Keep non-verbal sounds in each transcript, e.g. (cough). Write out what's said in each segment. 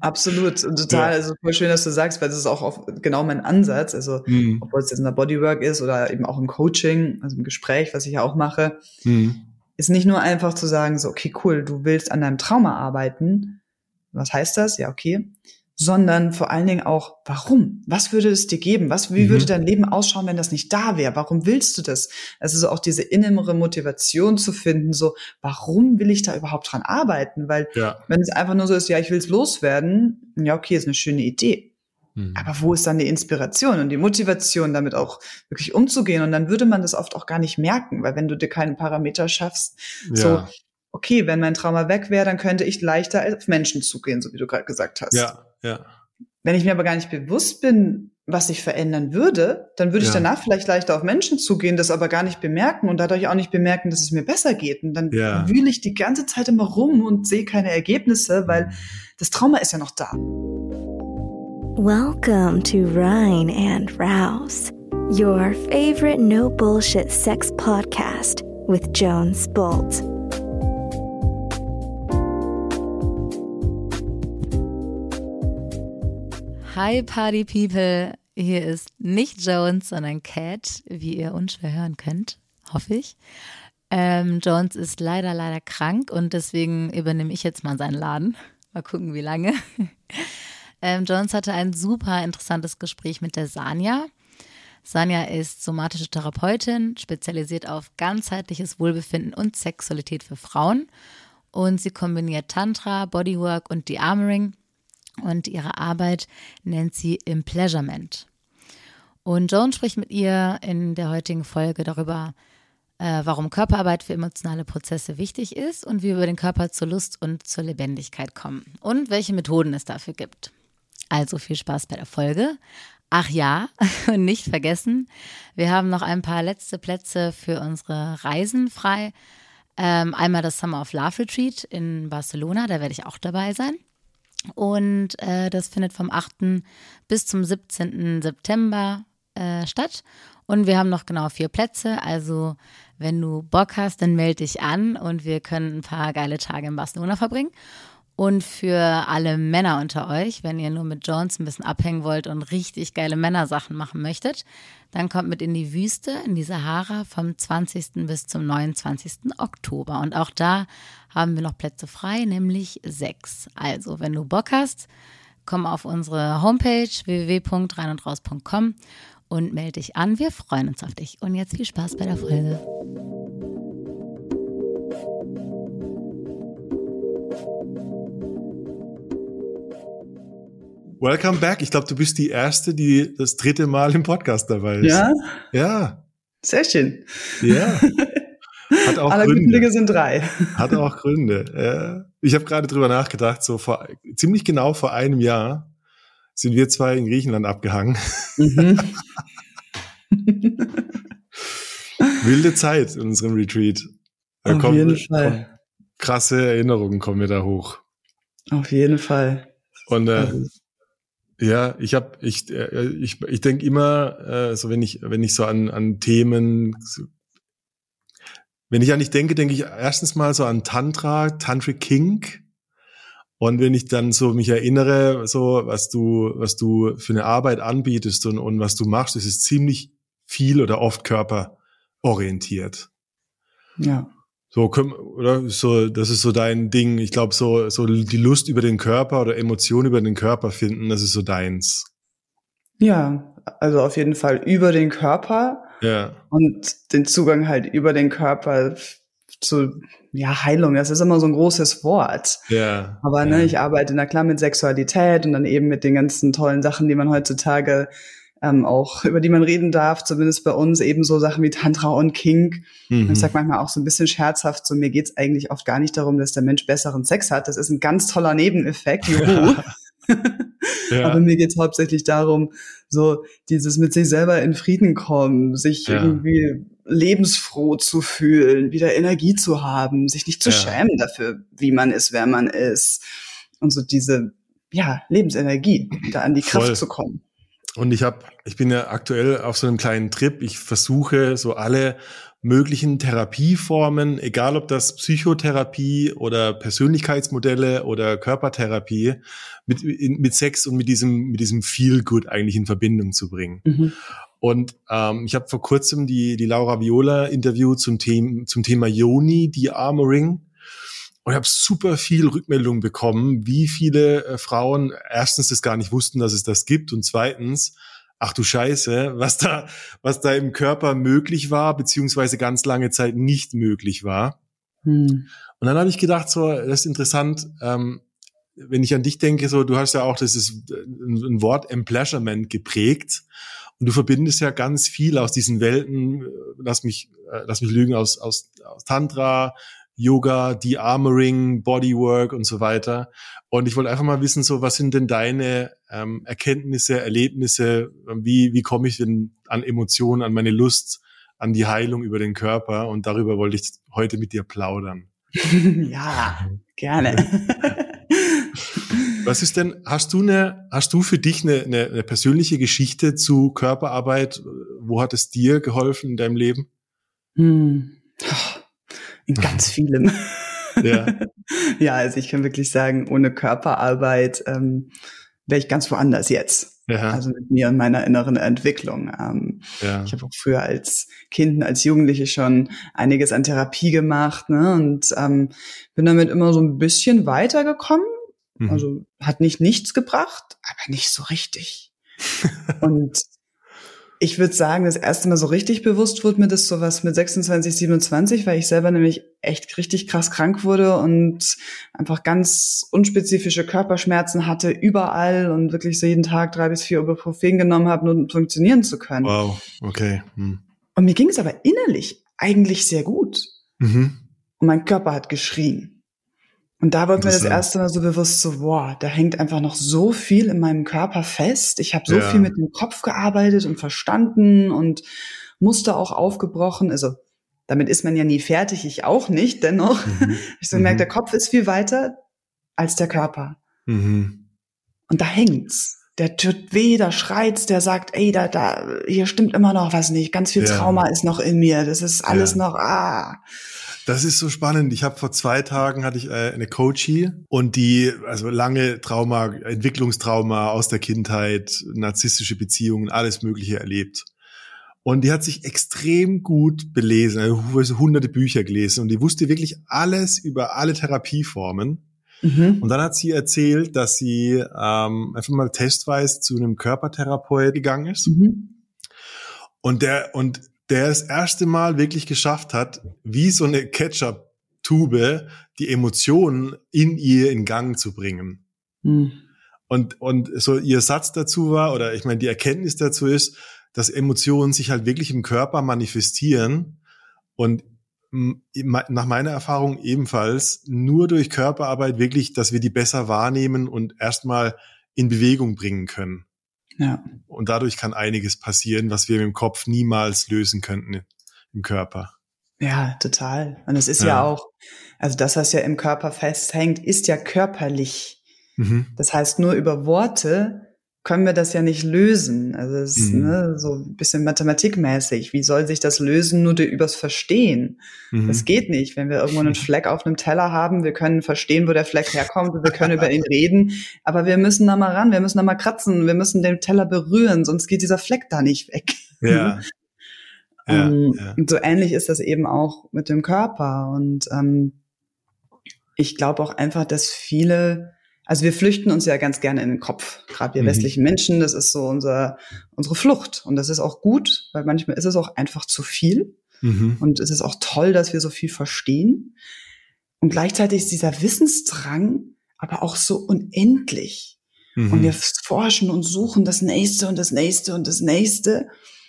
Absolut. Und total, ja. also voll schön, dass du sagst, weil das ist auch auf, genau mein Ansatz. Also, mhm. ob es jetzt in der Bodywork ist oder eben auch im Coaching, also im Gespräch, was ich ja auch mache, mhm. ist nicht nur einfach zu sagen, so, okay, cool, du willst an deinem Trauma arbeiten. Was heißt das? Ja, okay sondern vor allen Dingen auch, warum? Was würde es dir geben? Was, wie mhm. würde dein Leben ausschauen, wenn das nicht da wäre? Warum willst du das? Also so auch diese innere Motivation zu finden, so, warum will ich da überhaupt dran arbeiten? Weil ja. wenn es einfach nur so ist, ja, ich will es loswerden, ja, okay, ist eine schöne Idee. Mhm. Aber wo ist dann die Inspiration und die Motivation, damit auch wirklich umzugehen? Und dann würde man das oft auch gar nicht merken, weil wenn du dir keinen Parameter schaffst, ja. so, okay, wenn mein Trauma weg wäre, dann könnte ich leichter auf Menschen zugehen, so wie du gerade gesagt hast. Ja, ja. Wenn ich mir aber gar nicht bewusst bin, was ich verändern würde, dann würde ich ja. danach vielleicht leichter auf Menschen zugehen, das aber gar nicht bemerken und dadurch auch nicht bemerken, dass es mir besser geht. Und dann ja. wühle ich die ganze Zeit immer rum und sehe keine Ergebnisse, weil das Trauma ist ja noch da. Welcome to Rhine and Rouse, your favorite no bullshit sex podcast with Jones Bolt. Hi Party People, hier ist nicht Jones, sondern Cat, wie ihr unschwer hören könnt, hoffe ich. Ähm, Jones ist leider, leider krank und deswegen übernehme ich jetzt mal seinen Laden. Mal gucken, wie lange. (laughs) ähm, Jones hatte ein super interessantes Gespräch mit der Sanja. Sanja ist somatische Therapeutin, spezialisiert auf ganzheitliches Wohlbefinden und Sexualität für Frauen. Und sie kombiniert Tantra, Bodywork und Dearmoring und ihre Arbeit nennt sie Impleasurement. Und Joan spricht mit ihr in der heutigen Folge darüber, äh, warum Körperarbeit für emotionale Prozesse wichtig ist und wie wir über den Körper zur Lust und zur Lebendigkeit kommen und welche Methoden es dafür gibt. Also viel Spaß bei der Folge. Ach ja, (laughs) und nicht vergessen, wir haben noch ein paar letzte Plätze für unsere Reisen frei. Ähm, einmal das Summer of Love Retreat in Barcelona, da werde ich auch dabei sein. Und äh, das findet vom 8. bis zum 17. September äh, statt. Und wir haben noch genau vier Plätze. Also, wenn du Bock hast, dann melde dich an und wir können ein paar geile Tage in Barcelona verbringen. Und für alle Männer unter euch, wenn ihr nur mit Jones ein bisschen abhängen wollt und richtig geile Männersachen machen möchtet, dann kommt mit in die Wüste, in die Sahara vom 20. bis zum 29. Oktober. Und auch da haben wir noch Plätze frei, nämlich sechs. Also, wenn du Bock hast, komm auf unsere Homepage www.reinundraus.com und melde dich an. Wir freuen uns auf dich. Und jetzt viel Spaß bei der Folge. Welcome back. Ich glaube, du bist die erste, die das dritte Mal im Podcast dabei ist. Ja? Ja. Sehr schön. Ja. Hat (laughs) auch Alle Gründe. guten Dinge sind drei. Hat auch Gründe. Ich habe gerade drüber nachgedacht, so vor ziemlich genau vor einem Jahr sind wir zwei in Griechenland abgehangen. Mhm. (laughs) Wilde Zeit in unserem Retreat. Da Auf kommen, jeden Fall. krasse Erinnerungen kommen mir da hoch. Auf jeden Fall. Und äh, ja, ich habe ich äh, ich ich denke immer äh, so wenn ich wenn ich so an an Themen wenn ich an dich denke, denke ich erstens mal so an Tantra, Tantric King. Und wenn ich dann so mich erinnere, so was du was du für eine Arbeit anbietest und und was du machst, das ist ziemlich viel oder oft körperorientiert. Ja. So, oder? So, das ist so dein Ding. Ich glaube, so, so die Lust über den Körper oder Emotionen über den Körper finden, das ist so deins. Ja, also auf jeden Fall über den Körper. Ja. Und den Zugang halt über den Körper zu, ja, Heilung. Das ist immer so ein großes Wort. Ja. Aber, ne, ich arbeite na klar mit Sexualität und dann eben mit den ganzen tollen Sachen, die man heutzutage ähm, auch (laughs) über die man reden darf, zumindest bei uns eben so Sachen wie Tantra und Kink. Mhm. Ich sag manchmal auch so ein bisschen scherzhaft, so mir geht's eigentlich oft gar nicht darum, dass der Mensch besseren Sex hat. Das ist ein ganz toller Nebeneffekt. (laughs) Juhu. Ja. (laughs) Aber mir geht's hauptsächlich darum, so dieses mit sich selber in Frieden kommen, sich ja. irgendwie lebensfroh zu fühlen, wieder Energie zu haben, sich nicht zu ja. schämen dafür, wie man ist, wer man ist. Und so diese, ja, Lebensenergie, da an die Kraft Voll. zu kommen. Und ich habe, ich bin ja aktuell auf so einem kleinen Trip. Ich versuche so alle möglichen Therapieformen, egal ob das Psychotherapie oder Persönlichkeitsmodelle oder Körpertherapie, mit, mit Sex und mit diesem, mit diesem Feel Good eigentlich in Verbindung zu bringen. Mhm. Und ähm, ich habe vor kurzem die, die Laura Viola interviewt zum, Thema zum Thema Yoni, die Armoring. Und ich habe super viel Rückmeldung bekommen, wie viele äh, Frauen erstens das gar nicht wussten, dass es das gibt und zweitens, ach du Scheiße, (laughs) was da, was da im Körper möglich war, beziehungsweise ganz lange Zeit nicht möglich war. Hm. Und dann habe ich gedacht, so, das ist interessant, ähm, wenn ich an dich denke, so, du hast ja auch dieses ein Wort Empleasurement geprägt und du verbindest ja ganz viel aus diesen Welten, lass mich, äh, lass mich lügen, aus, aus, aus Tantra, Yoga, De-Armoring, Bodywork und so weiter. Und ich wollte einfach mal wissen, so was sind denn deine ähm, Erkenntnisse, Erlebnisse? Wie, wie komme ich denn an Emotionen, an meine Lust, an die Heilung über den Körper? Und darüber wollte ich heute mit dir plaudern. (laughs) ja, gerne. Was ist denn, hast du eine, hast du für dich eine, eine, eine persönliche Geschichte zu Körperarbeit? Wo hat es dir geholfen in deinem Leben? Hm. In ganz (laughs) vielem. Ja. (laughs) ja, also ich kann wirklich sagen, ohne Körperarbeit ähm, wäre ich ganz woanders jetzt. Ja. Also mit mir und meiner inneren Entwicklung. Ähm, ja. Ich habe auch früher als Kind, als Jugendliche schon einiges an Therapie gemacht ne, und ähm, bin damit immer so ein bisschen weitergekommen. Mhm. Also hat nicht nichts gebracht, aber nicht so richtig. (laughs) und ich würde sagen, das erste Mal so richtig bewusst wurde mir das sowas mit 26, 27, weil ich selber nämlich echt richtig krass krank wurde und einfach ganz unspezifische Körperschmerzen hatte überall und wirklich so jeden Tag drei bis vier Ibuprofen genommen habe, nur um funktionieren zu können. Wow, okay. Hm. Und mir ging es aber innerlich eigentlich sehr gut. Mhm. Und mein Körper hat geschrien. Und da wurde mir das erste Mal so bewusst, so, boah, da hängt einfach noch so viel in meinem Körper fest. Ich habe so ja. viel mit dem Kopf gearbeitet und verstanden und Muster auch aufgebrochen. Also damit ist man ja nie fertig, ich auch nicht. Dennoch, mhm. (laughs) ich so gemerkt, mhm. der Kopf ist viel weiter als der Körper. Mhm. Und da hängt's. Der tut weh, da schreit's, der sagt, ey, da, da, hier stimmt immer noch was nicht. Ganz viel ja. Trauma ist noch in mir. Das ist alles ja. noch, ah. Das ist so spannend. Ich habe vor zwei Tagen hatte ich äh, eine Coachie und die also lange Trauma, Entwicklungstrauma aus der Kindheit, narzisstische Beziehungen, alles Mögliche erlebt. Und die hat sich extrem gut belesen, also hunderte Bücher gelesen und die wusste wirklich alles über alle Therapieformen. Mhm. Und dann hat sie erzählt, dass sie ähm, einfach mal testweise zu einem Körpertherapeut gegangen ist. Mhm. Und der und der das erste Mal wirklich geschafft hat, wie so eine Ketchup-Tube die Emotionen in ihr in Gang zu bringen. Hm. Und, und so ihr Satz dazu war, oder ich meine, die Erkenntnis dazu ist, dass Emotionen sich halt wirklich im Körper manifestieren und nach meiner Erfahrung ebenfalls nur durch Körperarbeit wirklich, dass wir die besser wahrnehmen und erstmal in Bewegung bringen können. Ja. Und dadurch kann einiges passieren, was wir im Kopf niemals lösen könnten im Körper. Ja, total. Und es ist ja. ja auch, also das, was ja im Körper festhängt, ist ja körperlich. Mhm. Das heißt, nur über Worte können wir das ja nicht lösen. Also es ist mhm. ne, so ein bisschen mathematikmäßig. Wie soll sich das lösen nur übers Verstehen? Mhm. Das geht nicht. Wenn wir irgendwo einen (laughs) Fleck auf einem Teller haben, wir können verstehen, wo der Fleck herkommt wir können über ihn reden, aber wir müssen da mal ran, wir müssen da mal kratzen, wir müssen den Teller berühren, sonst geht dieser Fleck da nicht weg. Ja. (laughs) ja, ähm, ja. Und so ähnlich ist das eben auch mit dem Körper. Und ähm, ich glaube auch einfach, dass viele also wir flüchten uns ja ganz gerne in den Kopf, gerade wir mhm. westlichen Menschen. Das ist so unser, unsere Flucht. Und das ist auch gut, weil manchmal ist es auch einfach zu viel. Mhm. Und es ist auch toll, dass wir so viel verstehen. Und gleichzeitig ist dieser Wissensdrang aber auch so unendlich. Mhm. Und wir forschen und suchen das Nächste und das Nächste und das Nächste.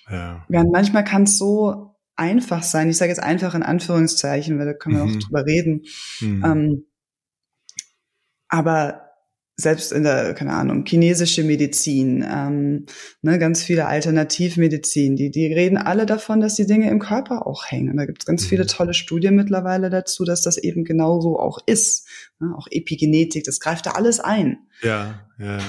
Ja. Während manchmal kann es so einfach sein. Ich sage jetzt einfach in Anführungszeichen, weil da können wir mhm. auch drüber reden. Mhm. Ähm, aber selbst in der, keine Ahnung, chinesische Medizin, ähm, ne, ganz viele Alternativmedizin, die, die reden alle davon, dass die Dinge im Körper auch hängen. Und da gibt es ganz mhm. viele tolle Studien mittlerweile dazu, dass das eben genauso auch ist. Ne, auch Epigenetik, das greift da alles ein. Ja, ja.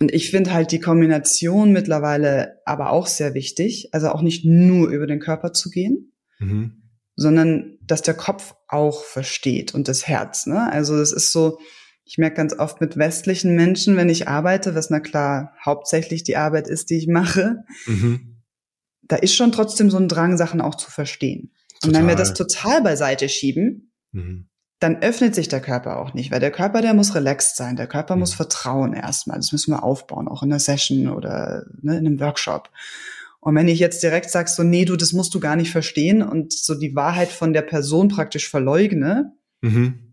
Und ich finde halt die Kombination mittlerweile aber auch sehr wichtig. Also auch nicht nur über den Körper zu gehen, mhm. sondern dass der Kopf auch versteht und das Herz. Ne? Also es ist so, ich merke ganz oft mit westlichen Menschen, wenn ich arbeite, was na klar hauptsächlich die Arbeit ist, die ich mache, mhm. da ist schon trotzdem so ein Drang, Sachen auch zu verstehen. Total. Und wenn wir das total beiseite schieben, mhm. dann öffnet sich der Körper auch nicht, weil der Körper, der muss relaxed sein, der Körper mhm. muss vertrauen erstmal. Das müssen wir aufbauen, auch in einer Session oder ne, in einem Workshop. Und wenn ich jetzt direkt sag so, nee, du, das musst du gar nicht verstehen und so die Wahrheit von der Person praktisch verleugne, mhm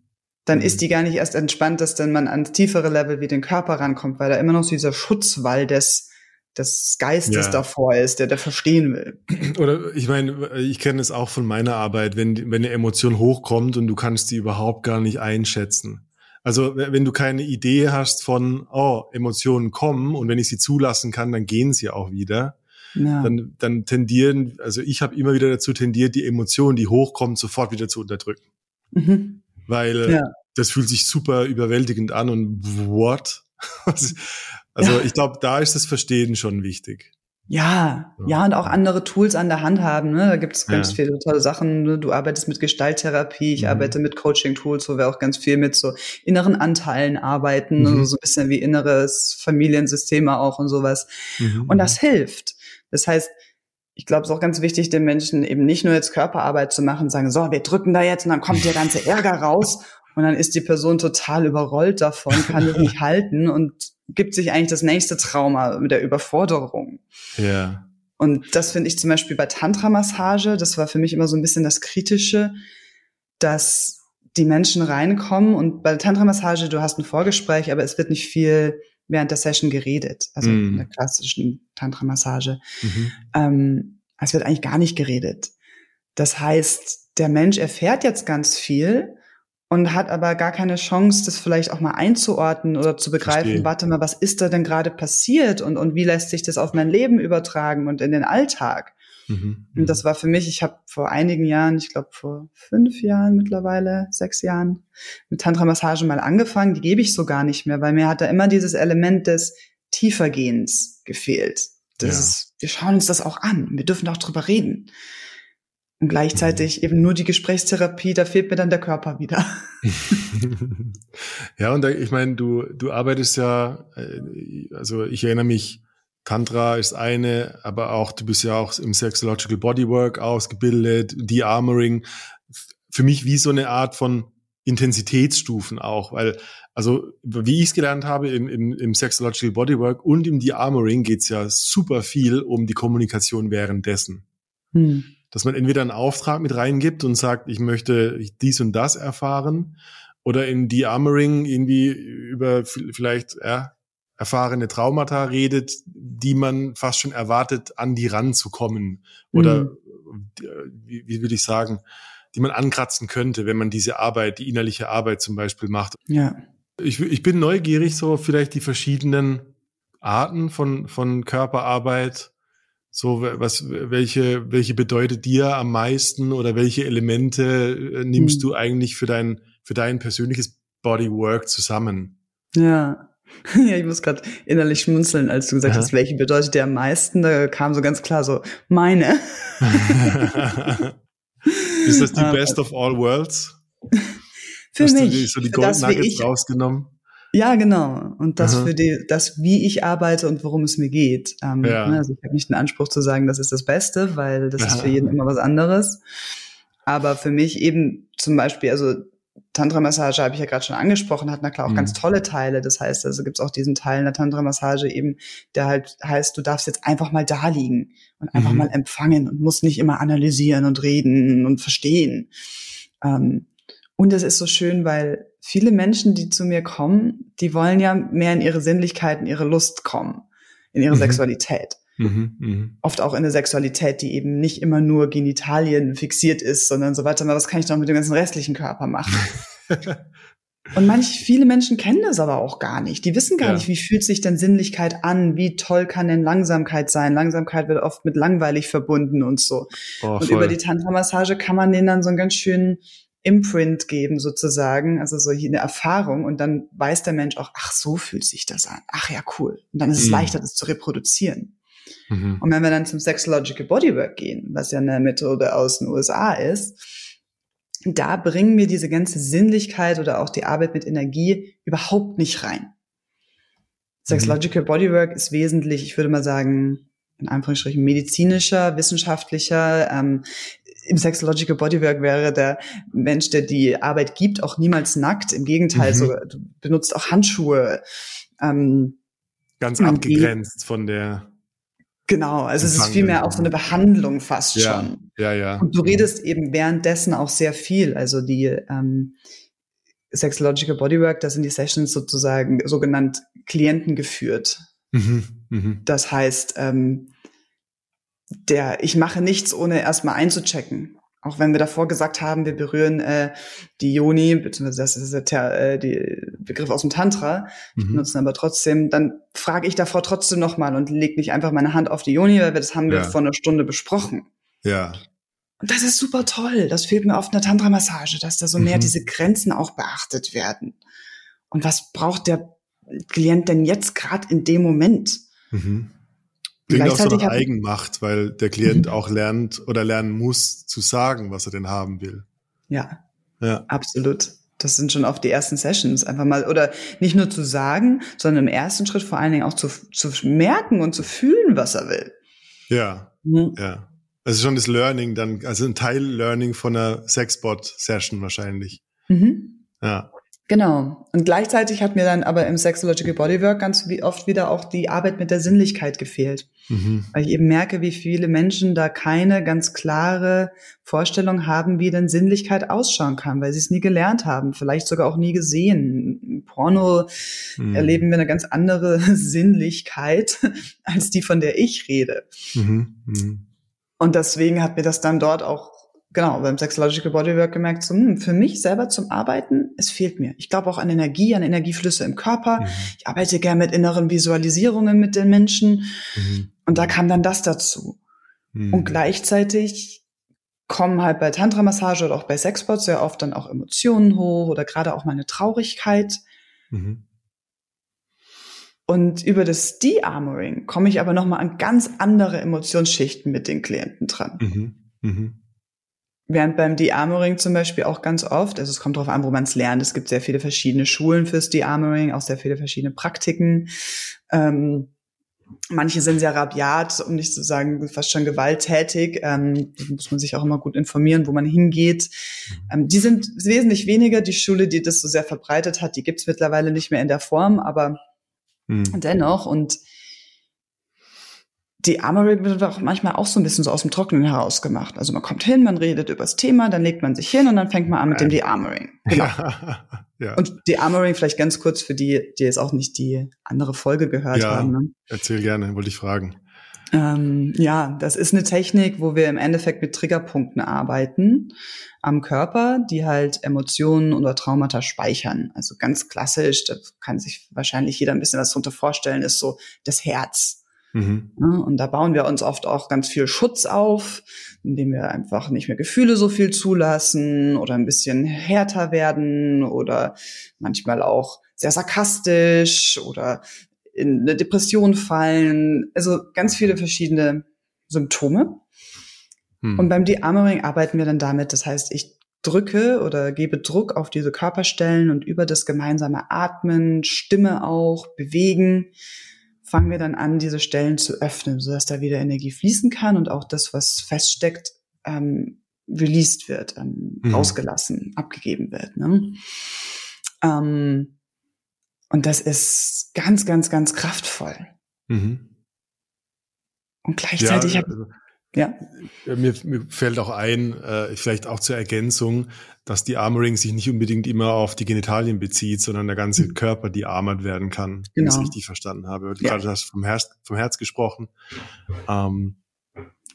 dann ist mhm. die gar nicht erst entspannt, dass dann man ans tiefere Level wie den Körper rankommt, weil da immer noch so dieser Schutzwall des, des Geistes ja. davor ist, der der verstehen will. Oder ich meine, ich kenne es auch von meiner Arbeit, wenn, wenn eine Emotion hochkommt und du kannst die überhaupt gar nicht einschätzen. Also wenn du keine Idee hast von, oh, Emotionen kommen und wenn ich sie zulassen kann, dann gehen sie auch wieder. Ja. Dann, dann tendieren, also ich habe immer wieder dazu tendiert, die Emotionen, die hochkommen, sofort wieder zu unterdrücken. Mhm. Weil ja das fühlt sich super überwältigend an und what? (laughs) also ja. ich glaube, da ist das Verstehen schon wichtig. Ja, ja, ja, und auch andere Tools an der Hand haben. Ne? Da gibt es ganz ja. viele tolle Sachen. Ne? Du arbeitest mit Gestalttherapie, ich mhm. arbeite mit Coaching-Tools, wo wir auch ganz viel mit so inneren Anteilen arbeiten, mhm. also so ein bisschen wie inneres Familiensysteme auch und sowas. Mhm. Und das hilft. Das heißt, ich glaube, es ist auch ganz wichtig, den Menschen eben nicht nur jetzt Körperarbeit zu machen, sagen, so, wir drücken da jetzt und dann kommt der ganze Ärger raus und dann ist die Person total überrollt davon, kann es nicht (laughs) halten und gibt sich eigentlich das nächste Trauma mit der Überforderung. Ja. Und das finde ich zum Beispiel bei Tantra-Massage, das war für mich immer so ein bisschen das Kritische, dass die Menschen reinkommen und bei der Tantra-Massage, du hast ein Vorgespräch, aber es wird nicht viel während der Session geredet, also mm. in der klassischen Tantra-Massage. Mhm. Ähm, es wird eigentlich gar nicht geredet. Das heißt, der Mensch erfährt jetzt ganz viel, und hat aber gar keine Chance, das vielleicht auch mal einzuordnen oder zu begreifen, Verstehe. warte mal, was ist da denn gerade passiert und, und wie lässt sich das auf mein Leben übertragen und in den Alltag? Mhm. Und das war für mich, ich habe vor einigen Jahren, ich glaube vor fünf Jahren mittlerweile, sechs Jahren, mit Tantra-Massage mal angefangen. Die gebe ich so gar nicht mehr, weil mir hat da immer dieses Element des Tiefergehens gefehlt. Das ja. ist, wir schauen uns das auch an. Wir dürfen auch drüber reden. Und gleichzeitig mhm. eben nur die Gesprächstherapie, da fehlt mir dann der Körper wieder. (laughs) ja, und da, ich meine, du, du arbeitest ja, äh, also ich erinnere mich, Tantra ist eine, aber auch, du bist ja auch im Sexological Bodywork ausgebildet, De-Armoring. Für mich wie so eine Art von Intensitätsstufen auch, weil, also wie ich es gelernt habe im, im, im Sexological Bodywork und im De-Armoring geht es ja super viel um die Kommunikation währenddessen. Hm dass man entweder einen Auftrag mit reingibt und sagt, ich möchte dies und das erfahren, oder in De-Armoring irgendwie über vielleicht ja, erfahrene Traumata redet, die man fast schon erwartet, an die ranzukommen. Oder mhm. wie, wie würde ich sagen, die man ankratzen könnte, wenn man diese Arbeit, die innerliche Arbeit zum Beispiel macht. Ja. Ich, ich bin neugierig, so vielleicht die verschiedenen Arten von, von Körperarbeit so, was, welche, welche bedeutet dir am meisten oder welche Elemente äh, nimmst hm. du eigentlich für dein, für dein persönliches Bodywork zusammen? Ja. (laughs) Ja, ich muss gerade innerlich schmunzeln, als du gesagt Aha. hast, welche bedeutet dir am meisten. Da kam so ganz klar so, meine. (laughs) Ist das die ah, Best of All Worlds? (laughs) Für hast mich. Du die, so die Gold Nuggets rausgenommen? Ja, genau. Und das Aha. für die, das, wie ich arbeite und worum es mir geht. Ähm, ja. Ne, also ich habe nicht den Anspruch zu sagen, das ist das Beste, weil das ja. ist für jeden immer was anderes. Aber für mich eben zum Beispiel, also Tantra-Massage habe ich ja gerade schon angesprochen, hat na klar auch mhm. ganz tolle Teile. Das heißt, also gibt es auch diesen Teil in der Tantra-Massage eben, der halt heißt, du darfst jetzt einfach mal da liegen und einfach mhm. mal empfangen und musst nicht immer analysieren und reden und verstehen. Ähm, und es ist so schön, weil viele Menschen, die zu mir kommen, die wollen ja mehr in ihre Sinnlichkeit, in ihre Lust kommen, in ihre mhm. Sexualität. Mhm, mh. Oft auch in eine Sexualität, die eben nicht immer nur Genitalien fixiert ist, sondern so weiter. Was kann ich doch mit dem ganzen restlichen Körper machen? (laughs) Und manche, viele Menschen kennen das aber auch gar nicht. Die wissen gar ja. nicht, wie fühlt sich denn Sinnlichkeit an? Wie toll kann denn Langsamkeit sein? Langsamkeit wird oft mit langweilig verbunden und so. Oh, und über die Tantra-Massage kann man denen dann so einen ganz schönen Imprint geben sozusagen, also so eine Erfahrung und dann weiß der Mensch auch, ach, so fühlt sich das an. Ach ja, cool. Und dann ist es mhm. leichter, das zu reproduzieren. Mhm. Und wenn wir dann zum Sexological Bodywork gehen, was ja eine Methode aus den USA ist, da bringen wir diese ganze Sinnlichkeit oder auch die Arbeit mit Energie überhaupt nicht rein. Sexological mhm. Bodywork ist wesentlich, ich würde mal sagen, in Anführungsstrichen medizinischer, wissenschaftlicher. Ähm, Im Sexological Bodywork wäre der Mensch, der die Arbeit gibt, auch niemals nackt. Im Gegenteil, mhm. so, du benutzt auch Handschuhe. Ähm, Ganz abgegrenzt von der Genau, also es ist vielmehr auch so eine Behandlung fast ja, schon. Ja, ja. Und du redest eben währenddessen auch sehr viel. Also die ähm, Sexological Bodywork, das sind die Sessions sozusagen sogenannt Klienten geführt. Mhm, mh. Das heißt, ähm, der, ich mache nichts, ohne erstmal einzuchecken. Auch wenn wir davor gesagt haben, wir berühren äh, die Yoni, beziehungsweise das ist der äh, die Begriff aus dem Tantra, mhm. benutzen aber trotzdem, dann frage ich davor trotzdem nochmal und leg nicht einfach meine Hand auf die Yoni, weil wir das haben wir vor einer Stunde besprochen. Ja. Und das ist super toll. Das fehlt mir oft in der Tantra-Massage, dass da so mhm. mehr diese Grenzen auch beachtet werden. Und was braucht der Klient denn jetzt gerade in dem Moment? Mhm. Klingt auch so nach Eigenmacht, weil der Klient mhm. auch lernt oder lernen muss zu sagen, was er denn haben will. Ja, ja. absolut. Das sind schon oft die ersten Sessions, einfach mal, oder nicht nur zu sagen, sondern im ersten Schritt vor allen Dingen auch zu, zu merken und zu fühlen, was er will. Ja, mhm. ja. Ist schon das Learning dann, also ein Teil Learning von einer Sexbot-Session wahrscheinlich. Mhm. Ja. Genau. Und gleichzeitig hat mir dann aber im Sexological Bodywork ganz oft wieder auch die Arbeit mit der Sinnlichkeit gefehlt. Mhm. Weil ich eben merke, wie viele Menschen da keine ganz klare Vorstellung haben, wie denn Sinnlichkeit ausschauen kann, weil sie es nie gelernt haben, vielleicht sogar auch nie gesehen. Im Porno mhm. erleben wir eine ganz andere (laughs) Sinnlichkeit als die, von der ich rede. Mhm. mhm. Und deswegen hat mir das dann dort auch genau, beim Sexological Bodywork gemerkt, so, hm, für mich selber zum Arbeiten, es fehlt mir. Ich glaube auch an Energie, an Energieflüsse im Körper. Mhm. Ich arbeite gern mit inneren Visualisierungen mit den Menschen. Mhm. Und da kam dann das dazu. Mhm. Und gleichzeitig kommen halt bei Tantra-Massage oder auch bei Sexbots sehr oft dann auch Emotionen hoch oder gerade auch mal eine Traurigkeit. Mhm. Und über das De-Armoring komme ich aber nochmal an ganz andere Emotionsschichten mit den Klienten dran. Mhm. Mhm. Während beim De-Armoring zum Beispiel auch ganz oft, also es kommt darauf an, wo man es lernt. Es gibt sehr viele verschiedene Schulen fürs De-Armoring, auch sehr viele verschiedene Praktiken. Ähm, manche sind sehr rabiat, um nicht zu sagen fast schon gewalttätig. Ähm, da muss man sich auch immer gut informieren, wo man hingeht. Ähm, die sind wesentlich weniger. Die Schule, die das so sehr verbreitet hat, die gibt's mittlerweile nicht mehr in der Form, aber mhm. dennoch. Und die Armoring wird auch manchmal auch so ein bisschen so aus dem Trockenen heraus gemacht. Also man kommt hin, man redet über das Thema, dann legt man sich hin und dann fängt man an mit dem De-Armoring. Genau. Ja, (laughs) ja. Und De-Armoring vielleicht ganz kurz für die, die jetzt auch nicht die andere Folge gehört ja, haben. Ne? Erzähl gerne, wollte ich fragen. Ähm, ja, das ist eine Technik, wo wir im Endeffekt mit Triggerpunkten arbeiten am Körper, die halt Emotionen oder Traumata speichern. Also ganz klassisch, da kann sich wahrscheinlich jeder ein bisschen was drunter vorstellen, ist so das Herz Mhm. Und da bauen wir uns oft auch ganz viel Schutz auf, indem wir einfach nicht mehr Gefühle so viel zulassen oder ein bisschen härter werden oder manchmal auch sehr sarkastisch oder in eine Depression fallen. Also ganz viele verschiedene Symptome. Mhm. Und beim De-Armoring arbeiten wir dann damit. Das heißt, ich drücke oder gebe Druck auf diese Körperstellen und über das gemeinsame Atmen, Stimme auch, bewegen, fangen wir dann an, diese Stellen zu öffnen, sodass da wieder Energie fließen kann und auch das, was feststeckt, ähm, released wird, ähm, mhm. ausgelassen, abgegeben wird. Ne? Ähm, und das ist ganz, ganz, ganz kraftvoll. Mhm. Und gleichzeitig ja, also, ja. Mir, mir fällt auch ein, äh, vielleicht auch zur Ergänzung, dass die Armoring sich nicht unbedingt immer auf die Genitalien bezieht, sondern der ganze mhm. Körper die armert werden kann, genau. wenn ich es genau. richtig verstanden habe. Du ja. gerade hast vom Herz, vom Herz gesprochen. Ähm,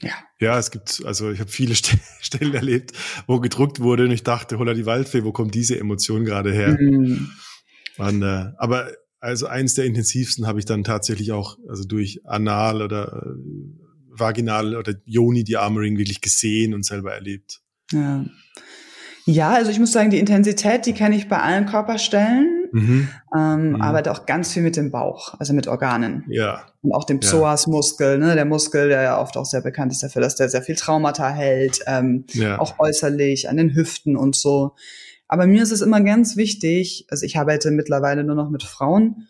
ja. ja, es gibt, also ich habe viele (laughs) Stellen erlebt, wo gedruckt wurde und ich dachte, holla die Waldfee, wo kommt diese Emotion gerade her? Mhm. Und, äh, aber also eins der intensivsten habe ich dann tatsächlich auch, also durch Anal oder äh, Vaginal oder Yoni die Armoring wirklich gesehen und selber erlebt. Ja. Ja, also ich muss sagen, die Intensität, die kenne ich bei allen Körperstellen, mhm. Ähm, mhm. arbeite auch ganz viel mit dem Bauch, also mit Organen. Ja. Und auch dem Psoasmuskel, ne, der Muskel, der ja oft auch sehr bekannt ist dafür, dass der sehr viel Traumata hält, ähm, ja. auch äußerlich an den Hüften und so. Aber mir ist es immer ganz wichtig, also ich arbeite mittlerweile nur noch mit Frauen,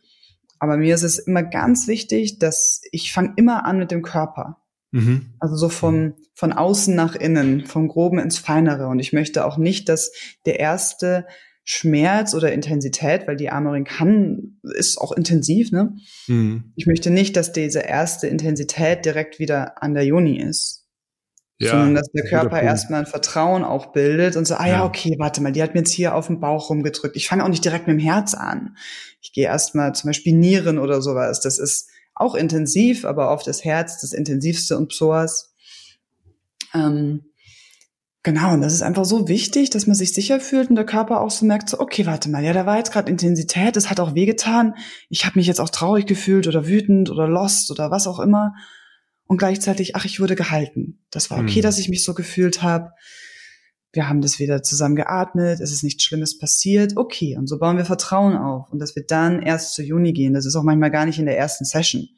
aber mir ist es immer ganz wichtig, dass ich fange immer an mit dem Körper. Mhm. Also so von, von außen nach innen, vom Groben ins Feinere. Und ich möchte auch nicht, dass der erste Schmerz oder Intensität, weil die Armoring kann, ist auch intensiv, ne? Mhm. Ich möchte nicht, dass diese erste Intensität direkt wieder an der Juni ist. Ja, sondern dass der Körper erstmal ein Vertrauen auch bildet und so, ah ja, ja, okay, warte mal, die hat mir jetzt hier auf den Bauch rumgedrückt. Ich fange auch nicht direkt mit dem Herz an. Ich gehe erstmal zum Beispiel Nieren oder sowas. Das ist auch intensiv, aber oft das Herz das intensivste und Psoas. Ähm, genau, und das ist einfach so wichtig, dass man sich sicher fühlt und der Körper auch so merkt, so, okay, warte mal, ja, da war jetzt gerade Intensität, das hat auch wehgetan. Ich habe mich jetzt auch traurig gefühlt oder wütend oder lost oder was auch immer. Und gleichzeitig, ach, ich wurde gehalten. Das war okay, mhm. dass ich mich so gefühlt habe wir haben das wieder zusammen geatmet, es ist nichts Schlimmes passiert, okay, und so bauen wir Vertrauen auf und dass wir dann erst zu Juni gehen, das ist auch manchmal gar nicht in der ersten Session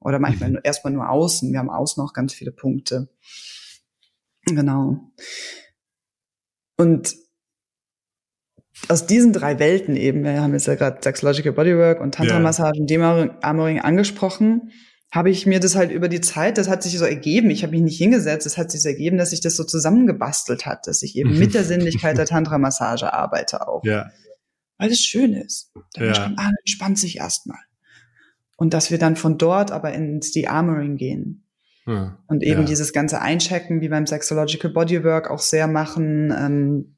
oder manchmal mhm. erstmal nur außen, wir haben außen auch ganz viele Punkte. Genau. Und aus diesen drei Welten eben, wir haben jetzt ja gerade Sexological Bodywork und Tantra-Massage und Demarmoring angesprochen, habe ich mir das halt über die Zeit, das hat sich so ergeben, ich habe mich nicht hingesetzt, es hat sich so ergeben, dass sich das so zusammengebastelt hat, dass ich eben mit der (laughs) Sinnlichkeit der Tantra-Massage arbeite auch. Ja. Weil es schön ist. Der ja. Mensch ah, entspannt sich erstmal. Und dass wir dann von dort aber ins De-Armoring gehen. Ja. Und eben ja. dieses ganze Einchecken, wie beim Sexological Bodywork auch sehr machen, ähm,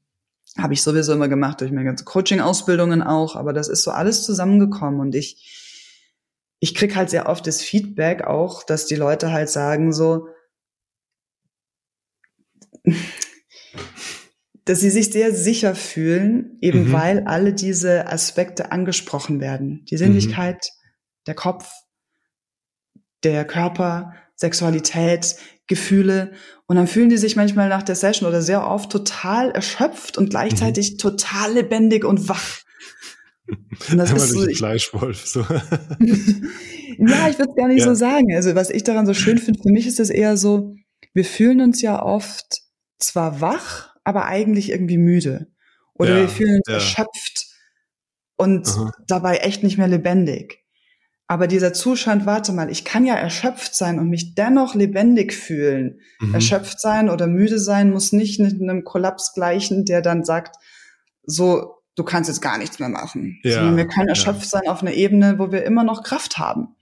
habe ich sowieso immer gemacht durch meine ganze Coaching-Ausbildungen auch, aber das ist so alles zusammengekommen und ich ich krieg halt sehr oft das Feedback auch, dass die Leute halt sagen so, (laughs) dass sie sich sehr sicher fühlen, eben mhm. weil alle diese Aspekte angesprochen werden. Die Sinnlichkeit, mhm. der Kopf, der Körper, Sexualität, Gefühle. Und dann fühlen die sich manchmal nach der Session oder sehr oft total erschöpft und gleichzeitig mhm. total lebendig und wach. Und das (laughs) ist so, ich, Fleischwolf. So. (laughs) ja, ich würde es gar nicht ja. so sagen. Also was ich daran so schön (laughs) finde, für mich ist es eher so, wir fühlen uns ja oft zwar wach, aber eigentlich irgendwie müde. Oder ja, wir fühlen uns ja. erschöpft und Aha. dabei echt nicht mehr lebendig. Aber dieser Zustand, warte mal, ich kann ja erschöpft sein und mich dennoch lebendig fühlen. Mhm. Erschöpft sein oder müde sein muss nicht mit einem Kollaps gleichen, der dann sagt, so, du kannst jetzt gar nichts mehr machen. Ja, Sondern wir können erschöpft ja. sein auf einer Ebene, wo wir immer noch Kraft haben.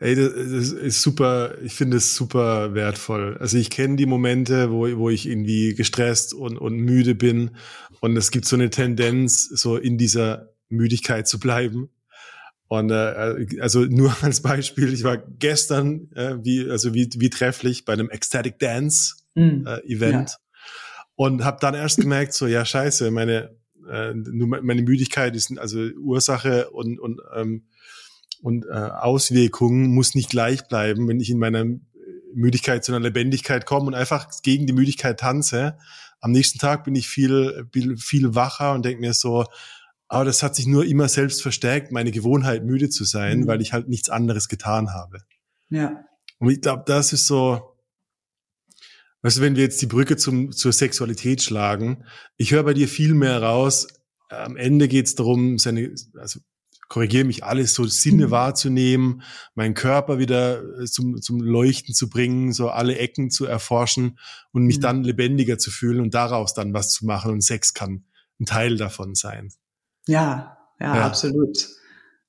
Ey, das, ist super, ich finde es super wertvoll. Also ich kenne die Momente, wo, wo ich irgendwie gestresst und, und müde bin und es gibt so eine Tendenz, so in dieser Müdigkeit zu bleiben. Und äh, also nur (laughs) als Beispiel, ich war gestern äh, wie also wie, wie trefflich bei einem Ecstatic Dance mm, äh, Event. Ja und habe dann erst gemerkt, so ja scheiße, meine äh, meine Müdigkeit ist also Ursache und und ähm, und äh, Auswirkungen muss nicht gleich bleiben, wenn ich in meiner Müdigkeit zu einer Lebendigkeit komme und einfach gegen die Müdigkeit tanze. Am nächsten Tag bin ich viel viel wacher und denke mir so, aber das hat sich nur immer selbst verstärkt, meine Gewohnheit müde zu sein, mhm. weil ich halt nichts anderes getan habe. Ja. Und ich glaube, das ist so Weißt du, wenn wir jetzt die Brücke zum, zur Sexualität schlagen, ich höre bei dir viel mehr raus. Am Ende geht es darum, seine, also korrigiere mich alles, so Sinne mhm. wahrzunehmen, meinen Körper wieder äh, zum, zum Leuchten zu bringen, so alle Ecken zu erforschen und mich mhm. dann lebendiger zu fühlen und daraus dann was zu machen. Und Sex kann ein Teil davon sein. Ja, ja, ja. absolut.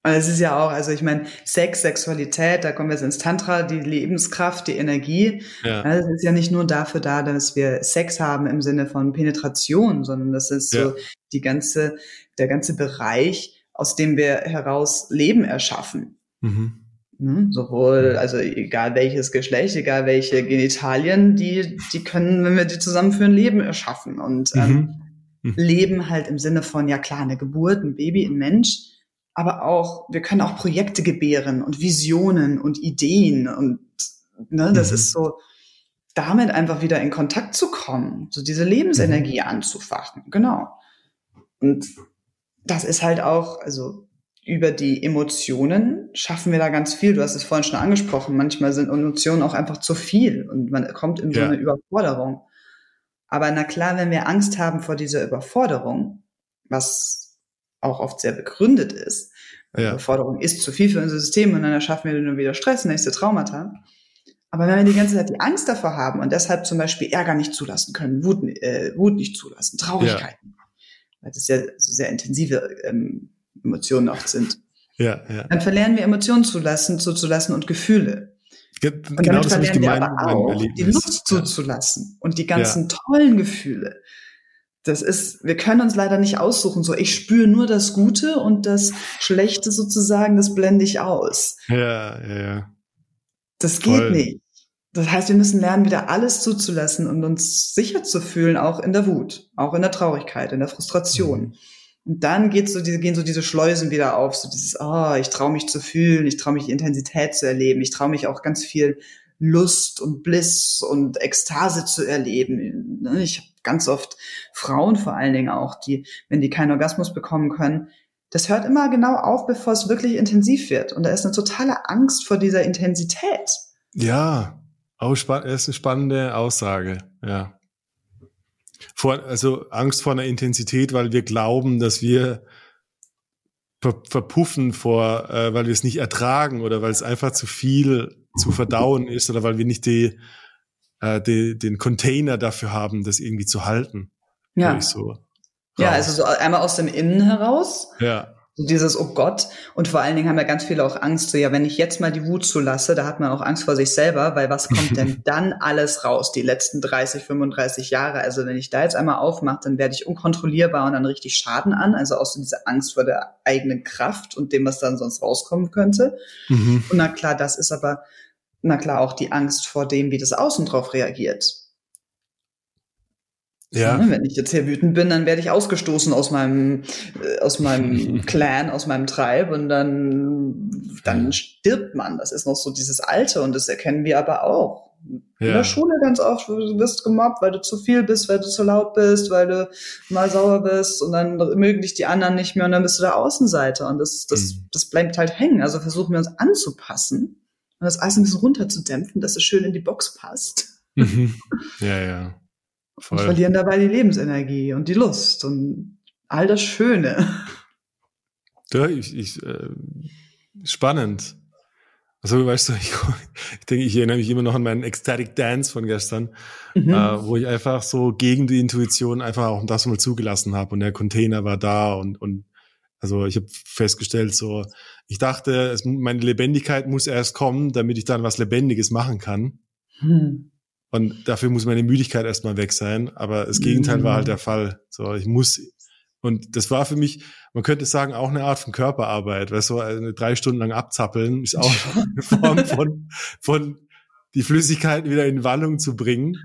Und es ist ja auch, also ich meine, Sex, Sexualität, da kommen wir jetzt ins Tantra, die Lebenskraft, die Energie. Ja. Das ist ja nicht nur dafür da, dass wir Sex haben im Sinne von Penetration, sondern das ist ja. so die ganze, der ganze Bereich, aus dem wir heraus Leben erschaffen. Mhm. Ne? Sowohl, also egal welches Geschlecht, egal welche Genitalien, die, die können, wenn wir die zusammenführen, Leben erschaffen. Und ähm, mhm. Mhm. Leben halt im Sinne von, ja klar, eine Geburt, ein Baby, ein Mensch, aber auch, wir können auch Projekte gebären und Visionen und Ideen und ne, das mhm. ist so, damit einfach wieder in Kontakt zu kommen, so diese Lebensenergie mhm. anzufachen, genau. Und das ist halt auch, also über die Emotionen schaffen wir da ganz viel. Du hast es vorhin schon angesprochen. Manchmal sind Emotionen auch einfach zu viel und man kommt in so ja. eine Überforderung. Aber na klar, wenn wir Angst haben vor dieser Überforderung, was auch oft sehr begründet ist, ja. Überforderung ist zu viel für unser System und dann erschaffen wir nur wieder Stress, nächste Traumata. Aber wenn wir die ganze Zeit die Angst davor haben und deshalb zum Beispiel Ärger nicht zulassen können, Wut, äh, Wut nicht zulassen, Traurigkeiten, ja. weil das ja so sehr intensive ähm, Emotionen oft sind, ja, ja. dann verlernen wir Emotionen zulassen, zuzulassen und Gefühle. Ge und genau damit verlernen wir aber auch, die Lust zuzulassen und die ganzen tollen Gefühle. Das ist, wir können uns leider nicht aussuchen, so ich spüre nur das Gute und das Schlechte sozusagen, das blende ich aus. Ja, ja, ja. Das geht Voll. nicht. Das heißt, wir müssen lernen, wieder alles zuzulassen und uns sicher zu fühlen, auch in der Wut, auch in der Traurigkeit, in der Frustration. Mhm. Und dann geht so diese, gehen so diese Schleusen wieder auf, so dieses, oh, ich traue mich zu fühlen, ich traue mich die Intensität zu erleben, ich traue mich auch ganz viel Lust und Bliss und Ekstase zu erleben. Ich habe ganz oft Frauen vor allen Dingen auch, die, wenn die keinen Orgasmus bekommen können, das hört immer genau auf, bevor es wirklich intensiv wird. Und da ist eine totale Angst vor dieser Intensität. Ja, auch spann ist eine spannende Aussage, ja. Vor, also Angst vor einer Intensität, weil wir glauben, dass wir ver verpuffen vor, äh, weil wir es nicht ertragen oder weil es einfach zu viel zu verdauen ist oder weil wir nicht die, äh, die, den Container dafür haben, das irgendwie zu halten. Ja. So ja, also so einmal aus dem Innen heraus. Ja. So dieses, oh Gott. Und vor allen Dingen haben ja ganz viele auch Angst, so ja, wenn ich jetzt mal die Wut zulasse, da hat man auch Angst vor sich selber, weil was kommt denn (laughs) dann alles raus, die letzten 30, 35 Jahre? Also wenn ich da jetzt einmal aufmache, dann werde ich unkontrollierbar und dann richtig Schaden an. Also auch so diese Angst vor der eigenen Kraft und dem, was dann sonst rauskommen könnte. Mhm. Und na klar, das ist aber, na klar, auch die Angst vor dem, wie das Außen drauf reagiert. Ja. Ne, wenn ich jetzt hier wütend bin, dann werde ich ausgestoßen aus meinem, äh, aus meinem (laughs) Clan, aus meinem Tribe und dann, dann stirbt man. Das ist noch so dieses Alte und das erkennen wir aber auch. Ja. In der Schule ganz oft, du wirst gemobbt, weil du zu viel bist, weil du zu laut bist, weil du mal sauer bist und dann mögen dich die anderen nicht mehr und dann bist du der Außenseiter und das, das, mhm. das bleibt halt hängen. Also versuchen wir uns anzupassen und das Eis ein bisschen runterzudämpfen, dass es schön in die Box passt. Mhm. Ja, ja. Voll. Und verlieren dabei die Lebensenergie und die Lust und all das Schöne. Ja, ich, ich äh, spannend. Also weißt du, (laughs) ich, ich denke, ich erinnere mich immer noch an meinen Ecstatic Dance von gestern, mhm. äh, wo ich einfach so gegen die Intuition einfach auch das mal zugelassen habe und der Container war da und und also ich habe festgestellt, so ich dachte, es, meine Lebendigkeit muss erst kommen, damit ich dann was Lebendiges machen kann. Mhm. Und dafür muss meine Müdigkeit erstmal weg sein. Aber das Gegenteil war halt der Fall. So, ich muss, und das war für mich, man könnte sagen, auch eine Art von Körperarbeit. Weißt du, also drei Stunden lang abzappeln ist auch (laughs) eine Form von, von die Flüssigkeit wieder in Wallung zu bringen.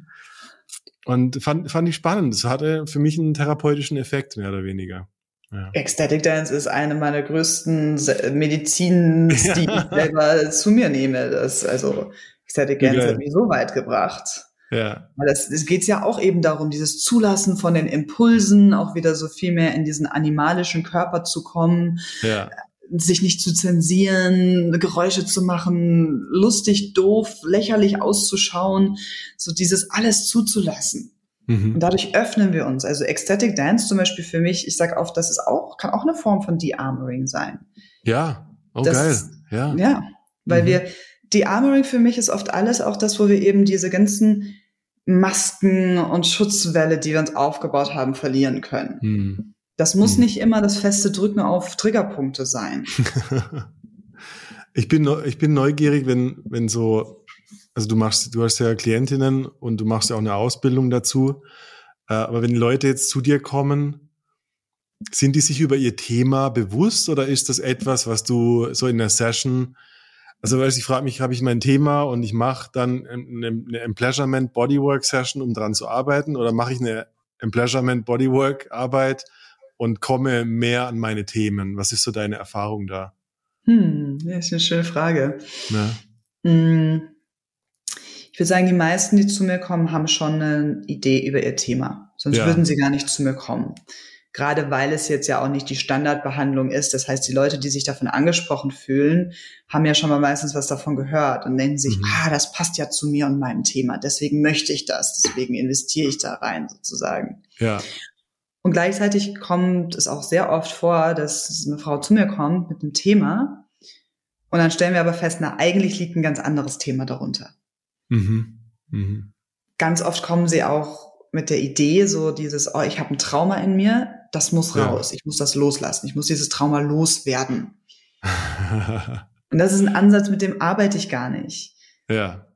Und fand, fand ich spannend. Das hatte für mich einen therapeutischen Effekt, mehr oder weniger. Ja. Ecstatic Dance ist eine meiner größten Medizins, (laughs) die ich selber zu mir nehme. Das, also, hätte gerne ja. mich so weit gebracht. Ja. Weil das, es geht ja auch eben darum, dieses Zulassen von den Impulsen, auch wieder so viel mehr in diesen animalischen Körper zu kommen, ja. sich nicht zu zensieren, Geräusche zu machen, lustig, doof, lächerlich auszuschauen, so dieses alles zuzulassen. Mhm. Und dadurch öffnen wir uns. Also Ecstatic Dance zum Beispiel für mich, ich sage oft, das ist auch, kann auch eine Form von De-Armoring sein. Ja, oh das, geil. Ja. Ja, weil mhm. wir, die Armoring für mich ist oft alles auch das, wo wir eben diese ganzen Masken und Schutzwelle, die wir uns aufgebaut haben, verlieren können. Hm. Das muss hm. nicht immer das feste Drücken auf Triggerpunkte sein. (laughs) ich bin, ich bin neugierig, wenn, wenn so, also du machst, du hast ja Klientinnen und du machst ja auch eine Ausbildung dazu. Äh, aber wenn Leute jetzt zu dir kommen, sind die sich über ihr Thema bewusst oder ist das etwas, was du so in der Session also weil ich frage mich, habe ich mein Thema und ich mache dann eine, eine Empleasurement Bodywork Session, um dran zu arbeiten, oder mache ich eine Empleasurement Bodywork Arbeit und komme mehr an meine Themen? Was ist so deine Erfahrung da? Hm, das ist eine schöne Frage. Ja. Hm. Ich würde sagen, die meisten, die zu mir kommen, haben schon eine Idee über ihr Thema. Sonst ja. würden sie gar nicht zu mir kommen. Gerade weil es jetzt ja auch nicht die Standardbehandlung ist. Das heißt, die Leute, die sich davon angesprochen fühlen, haben ja schon mal meistens was davon gehört und denken sich, mhm. ah, das passt ja zu mir und meinem Thema. Deswegen möchte ich das. Deswegen investiere ich da rein sozusagen. Ja. Und gleichzeitig kommt es auch sehr oft vor, dass eine Frau zu mir kommt mit einem Thema und dann stellen wir aber fest, na, eigentlich liegt ein ganz anderes Thema darunter. Mhm. Mhm. Ganz oft kommen sie auch mit der Idee, so dieses, oh, ich habe ein Trauma in mir, das muss raus, ja. ich muss das loslassen, ich muss dieses Trauma loswerden. (laughs) Und das ist ein Ansatz, mit dem arbeite ich gar nicht. Ja.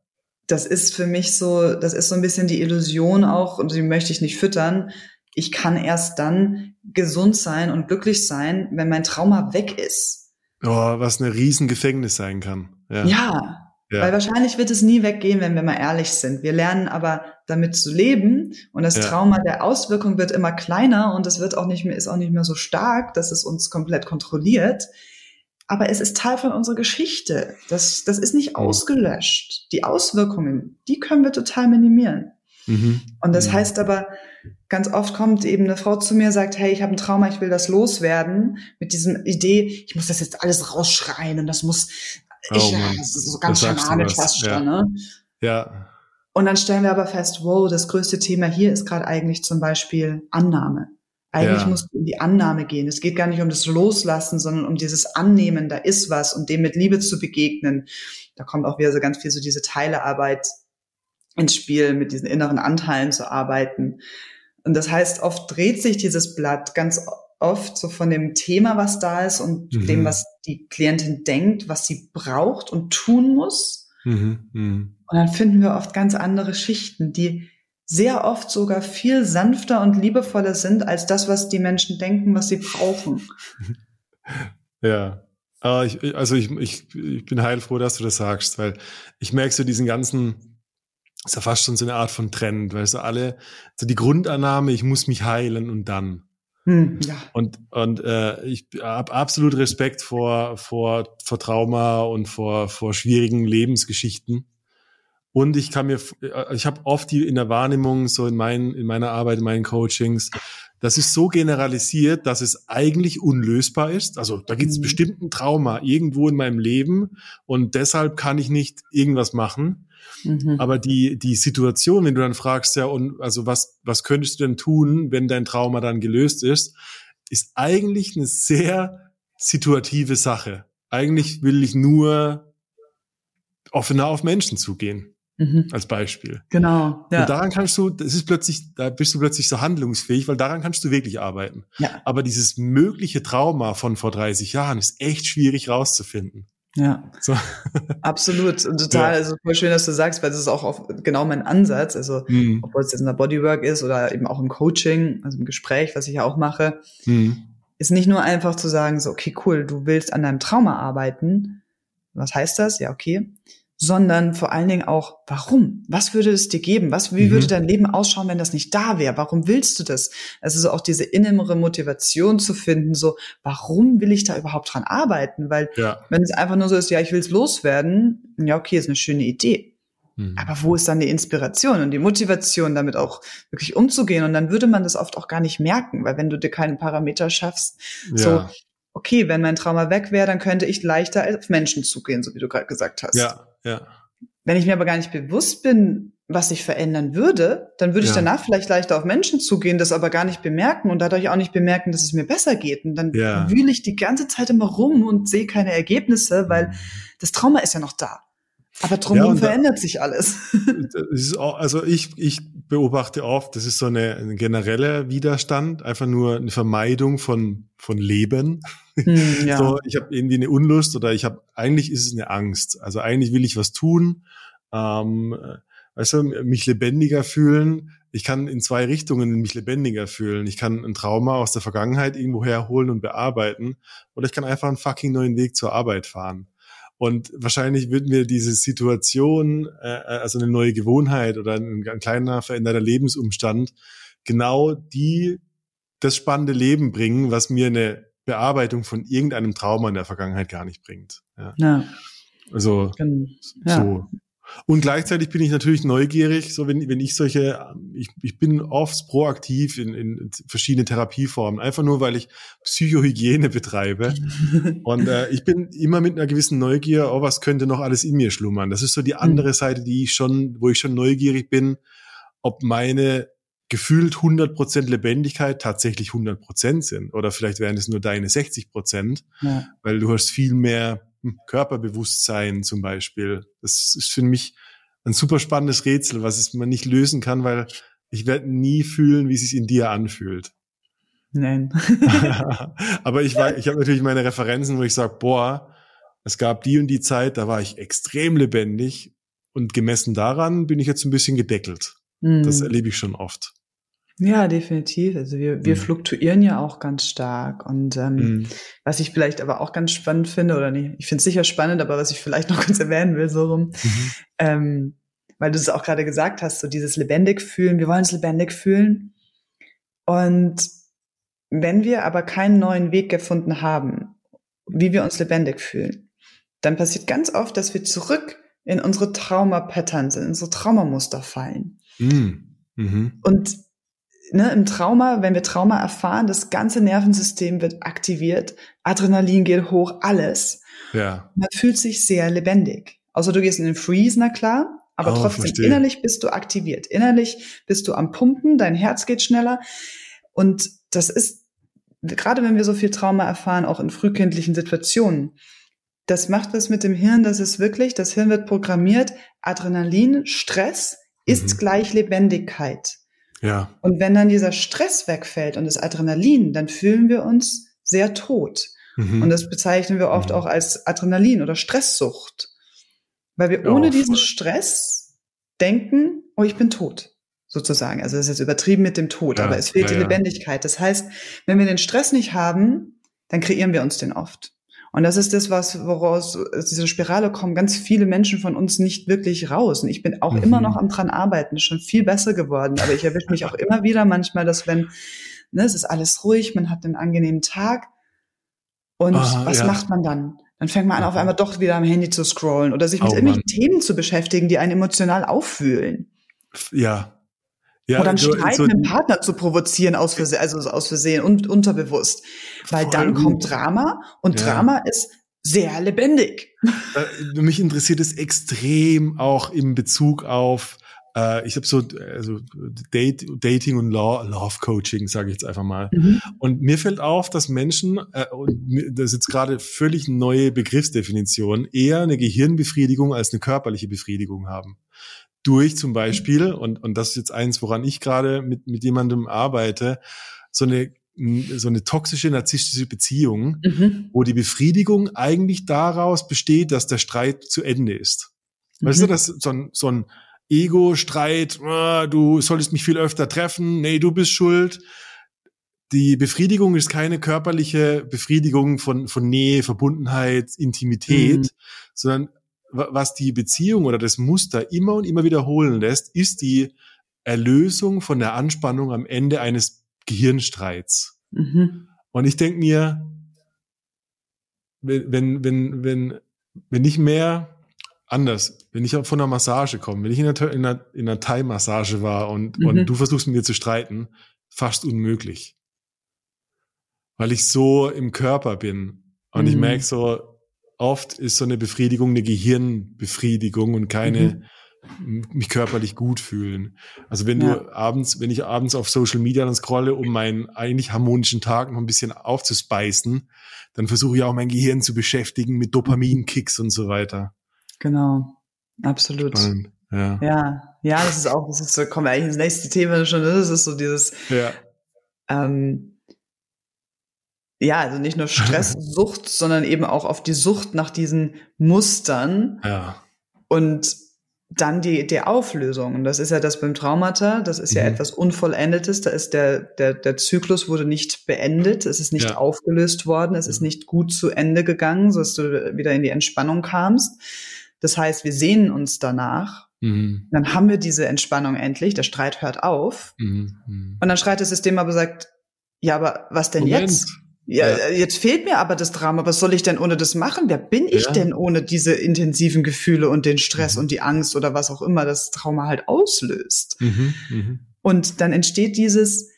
Das ist für mich so, das ist so ein bisschen die Illusion auch, und die möchte ich nicht füttern. Ich kann erst dann gesund sein und glücklich sein, wenn mein Trauma weg ist. Oh, was eine riesen Gefängnis sein kann. Ja. ja. Ja. Weil wahrscheinlich wird es nie weggehen, wenn wir mal ehrlich sind. Wir lernen aber damit zu leben und das ja. Trauma der Auswirkung wird immer kleiner und es wird auch nicht mehr, ist auch nicht mehr so stark, dass es uns komplett kontrolliert. Aber es ist Teil von unserer Geschichte. Das, das ist nicht ausgelöscht. Die Auswirkungen, die können wir total minimieren. Mhm. Und das mhm. heißt aber, ganz oft kommt eben eine Frau zu mir, sagt, hey, ich habe ein Trauma, ich will das loswerden, mit diesem Idee, ich muss das jetzt alles rausschreien und das muss Oh, ich, Mann. das ist so ganz schamanisch fast schon, ja. ne? Ja. Und dann stellen wir aber fest, wow, das größte Thema hier ist gerade eigentlich zum Beispiel Annahme. Eigentlich ja. musst du in die Annahme gehen. Es geht gar nicht um das Loslassen, sondern um dieses Annehmen, da ist was und dem mit Liebe zu begegnen. Da kommt auch wieder so ganz viel so diese Teilearbeit ins Spiel, mit diesen inneren Anteilen zu arbeiten. Und das heißt, oft dreht sich dieses Blatt ganz oft so von dem Thema, was da ist und mhm. dem, was die Klientin denkt, was sie braucht und tun muss. Mhm. Mhm. Und dann finden wir oft ganz andere Schichten, die sehr oft sogar viel sanfter und liebevoller sind als das, was die Menschen denken, was sie brauchen. (laughs) Ja. Aber ich, also ich, ich, ich bin heilfroh, dass du das sagst, weil ich merke so diesen ganzen, ist ja fast schon so eine Art von Trend, weil so alle, so die Grundannahme, ich muss mich heilen und dann. Hm, ja. Und, und äh, ich habe absolut Respekt vor, vor, vor Trauma und vor, vor schwierigen Lebensgeschichten. Und ich kann mir, äh, ich habe oft die in der Wahrnehmung, so in, mein, in meiner Arbeit, in meinen Coachings, das ist so generalisiert, dass es eigentlich unlösbar ist. Also da gibt es mhm. bestimmt ein Trauma irgendwo in meinem Leben und deshalb kann ich nicht irgendwas machen. Mhm. Aber die, die Situation, wenn du dann fragst, ja, und also was, was könntest du denn tun, wenn dein Trauma dann gelöst ist, ist eigentlich eine sehr situative Sache. Eigentlich will ich nur offener auf Menschen zugehen. Mhm. Als Beispiel. Genau. Ja. Und daran kannst du, das ist plötzlich, da bist du plötzlich so handlungsfähig, weil daran kannst du wirklich arbeiten. Ja. Aber dieses mögliche Trauma von vor 30 Jahren ist echt schwierig rauszufinden. Ja, so. absolut. Und total, ja. also voll schön, dass du sagst, weil das ist auch auf, genau mein Ansatz. Also, mhm. obwohl es jetzt in der Bodywork ist oder eben auch im Coaching, also im Gespräch, was ich ja auch mache, mhm. ist nicht nur einfach zu sagen, so, okay, cool, du willst an deinem Trauma arbeiten. Was heißt das? Ja, okay sondern vor allen Dingen auch, warum? Was würde es dir geben? Was, wie mhm. würde dein Leben ausschauen, wenn das nicht da wäre? Warum willst du das? Also so auch diese innere Motivation zu finden, so, warum will ich da überhaupt dran arbeiten? Weil ja. wenn es einfach nur so ist, ja, ich will es loswerden, ja, okay, ist eine schöne Idee. Mhm. Aber wo ist dann die Inspiration und die Motivation, damit auch wirklich umzugehen? Und dann würde man das oft auch gar nicht merken, weil wenn du dir keinen Parameter schaffst, ja. so, okay, wenn mein Trauma weg wäre, dann könnte ich leichter auf Menschen zugehen, so wie du gerade gesagt hast. Ja, ja. Wenn ich mir aber gar nicht bewusst bin, was ich verändern würde, dann würde ich ja. danach vielleicht leichter auf Menschen zugehen, das aber gar nicht bemerken und dadurch auch nicht bemerken, dass es mir besser geht. Und dann ja. wühle ich die ganze Zeit immer rum und sehe keine Ergebnisse, weil mhm. das Trauma ist ja noch da. Aber drumherum ja, verändert sich alles. (laughs) Auch, also ich, ich beobachte oft, das ist so eine, ein genereller Widerstand, einfach nur eine Vermeidung von, von Leben. Hm, (laughs) ja. So, ich habe irgendwie eine Unlust oder ich habe, eigentlich ist es eine Angst. Also eigentlich will ich was tun, ähm, weißt du, mich lebendiger fühlen. Ich kann in zwei Richtungen mich lebendiger fühlen. Ich kann ein Trauma aus der Vergangenheit irgendwo herholen und bearbeiten. Oder ich kann einfach einen fucking neuen Weg zur Arbeit fahren. Und wahrscheinlich würden wir diese Situation, äh, also eine neue Gewohnheit oder ein, ein kleiner veränderter Lebensumstand, genau die das spannende Leben bringen, was mir eine Bearbeitung von irgendeinem Trauma in der Vergangenheit gar nicht bringt. Ja. ja. Also ja. so. Und gleichzeitig bin ich natürlich neugierig, so wenn, wenn ich solche, ich, ich bin oft proaktiv in, in verschiedene Therapieformen, einfach nur, weil ich Psychohygiene (laughs) betreibe. und äh, ich bin immer mit einer gewissen Neugier, oh, was könnte noch alles in mir schlummern. Das ist so die hm. andere Seite, die ich schon, wo ich schon neugierig bin, ob meine gefühlt 100% Lebendigkeit tatsächlich 100% sind. Oder vielleicht wären es nur deine 60%, ja. weil du hast viel mehr Körperbewusstsein zum Beispiel. Das ist für mich ein super spannendes Rätsel, was es man nicht lösen kann, weil ich werde nie fühlen, wie es sich in dir anfühlt. Nein. (laughs) (laughs) Aber ich, war, ich habe natürlich meine Referenzen, wo ich sage, boah, es gab die und die Zeit, da war ich extrem lebendig und gemessen daran bin ich jetzt ein bisschen gedeckelt. Mhm. Das erlebe ich schon oft. Ja, definitiv. Also wir, wir mhm. fluktuieren ja auch ganz stark. Und ähm, mhm. was ich vielleicht aber auch ganz spannend finde, oder nicht, ich finde es sicher spannend, aber was ich vielleicht (laughs) noch kurz erwähnen will, so rum, mhm. ähm, weil du es auch gerade gesagt hast, so dieses lebendig fühlen, wir wollen es lebendig fühlen. Und wenn wir aber keinen neuen Weg gefunden haben, wie wir uns lebendig fühlen, dann passiert ganz oft, dass wir zurück in unsere Trauma-Patterns, in unsere Traumamuster fallen. Mhm. Mhm. Und ne, im Trauma, wenn wir Trauma erfahren, das ganze Nervensystem wird aktiviert, Adrenalin geht hoch, alles. Ja. Man fühlt sich sehr lebendig. Außer du gehst in den Freeze, na klar, aber oh, trotzdem verstehe. innerlich bist du aktiviert. Innerlich bist du am Pumpen, dein Herz geht schneller. Und das ist, gerade wenn wir so viel Trauma erfahren, auch in frühkindlichen Situationen, das macht was mit dem Hirn, das ist wirklich, das Hirn wird programmiert, Adrenalin, Stress ist mhm. gleich Lebendigkeit. Ja. Und wenn dann dieser Stress wegfällt und das Adrenalin, dann fühlen wir uns sehr tot. Mhm. Und das bezeichnen wir oft mhm. auch als Adrenalin oder Stresssucht. Weil wir ohne diesen Stress denken, oh, ich bin tot. Sozusagen. Also das ist jetzt übertrieben mit dem Tod, ja, aber es fehlt ja, die Lebendigkeit. Das heißt, wenn wir den Stress nicht haben, dann kreieren wir uns den oft. Und das ist das, was, woraus aus dieser Spirale kommen ganz viele Menschen von uns nicht wirklich raus. Und ich bin auch mhm. immer noch am dran arbeiten, ist schon viel besser geworden. Aber ich erwische mich auch (laughs) immer wieder manchmal, dass wenn, ne, es ist alles ruhig, man hat einen angenehmen Tag. Und Aha, was ja. macht man dann? Dann fängt man an, auf einmal doch wieder am Handy zu scrollen oder sich mit oh, irgendwelchen Mann. Themen zu beschäftigen, die einen emotional auffühlen. Ja, ja, oder einen so, Streit so, mit dem Partner zu provozieren aus Versehen, also aus Versehen und unterbewusst. Weil dann kommt Drama und ja. Drama ist sehr lebendig. Äh, mich interessiert es extrem auch im Bezug auf äh, ich habe so also Date, Dating und Law, Love Coaching, sage ich jetzt einfach mal. Mhm. Und mir fällt auf, dass Menschen, äh, das ist jetzt gerade völlig neue Begriffsdefinition, eher eine Gehirnbefriedigung als eine körperliche Befriedigung haben durch zum Beispiel, und, und das ist jetzt eins, woran ich gerade mit, mit jemandem arbeite, so eine so eine toxische narzisstische Beziehung, mhm. wo die Befriedigung eigentlich daraus besteht, dass der Streit zu Ende ist. Mhm. Weißt du, mhm. dass so ein, so ein Ego-Streit, ah, du solltest mich viel öfter treffen, nee, du bist schuld. Die Befriedigung ist keine körperliche Befriedigung von, von Nähe, Verbundenheit, Intimität, mhm. sondern was die Beziehung oder das Muster immer und immer wiederholen lässt, ist die Erlösung von der Anspannung am Ende eines Gehirnstreits. Mhm. Und ich denke mir, wenn, wenn, wenn, wenn, wenn ich mehr anders, wenn ich von einer Massage komme, wenn ich in einer, in einer, in einer Thai-Massage war und, mhm. und du versuchst mit mir zu streiten, fast unmöglich. Weil ich so im Körper bin. Und mhm. ich merke so, oft ist so eine Befriedigung eine Gehirnbefriedigung und keine mhm. mich körperlich gut fühlen. Also wenn ja. du abends, wenn ich abends auf Social Media dann scrolle, um meinen eigentlich harmonischen Tag noch ein bisschen aufzuspeisen, dann versuche ich auch mein Gehirn zu beschäftigen mit Dopaminkicks und so weiter. Genau, absolut. Spannend. Ja. ja, ja, das ist auch, das ist so, kommen wir eigentlich ins nächste Thema schon, das ist so dieses, ja. ähm, ja, also nicht nur Stresssucht, (laughs) sondern eben auch auf die Sucht nach diesen Mustern. Ja. Und dann die, die Auflösung. Und das ist ja das beim Traumata, das ist mhm. ja etwas Unvollendetes, da ist der, der, der Zyklus wurde nicht beendet, es ist nicht ja. aufgelöst worden, es ist nicht gut zu Ende gegangen, sodass du wieder in die Entspannung kamst. Das heißt, wir sehnen uns danach. Mhm. Dann haben wir diese Entspannung endlich, der Streit hört auf. Mhm. mhm. Und dann schreit das System aber sagt, ja, aber was denn Moment. jetzt? Ja, ja, jetzt fehlt mir aber das Drama. Was soll ich denn ohne das machen? Wer bin ich ja. denn ohne diese intensiven Gefühle und den Stress mhm. und die Angst oder was auch immer das Trauma halt auslöst? Mhm, mh. Und dann entsteht dieses,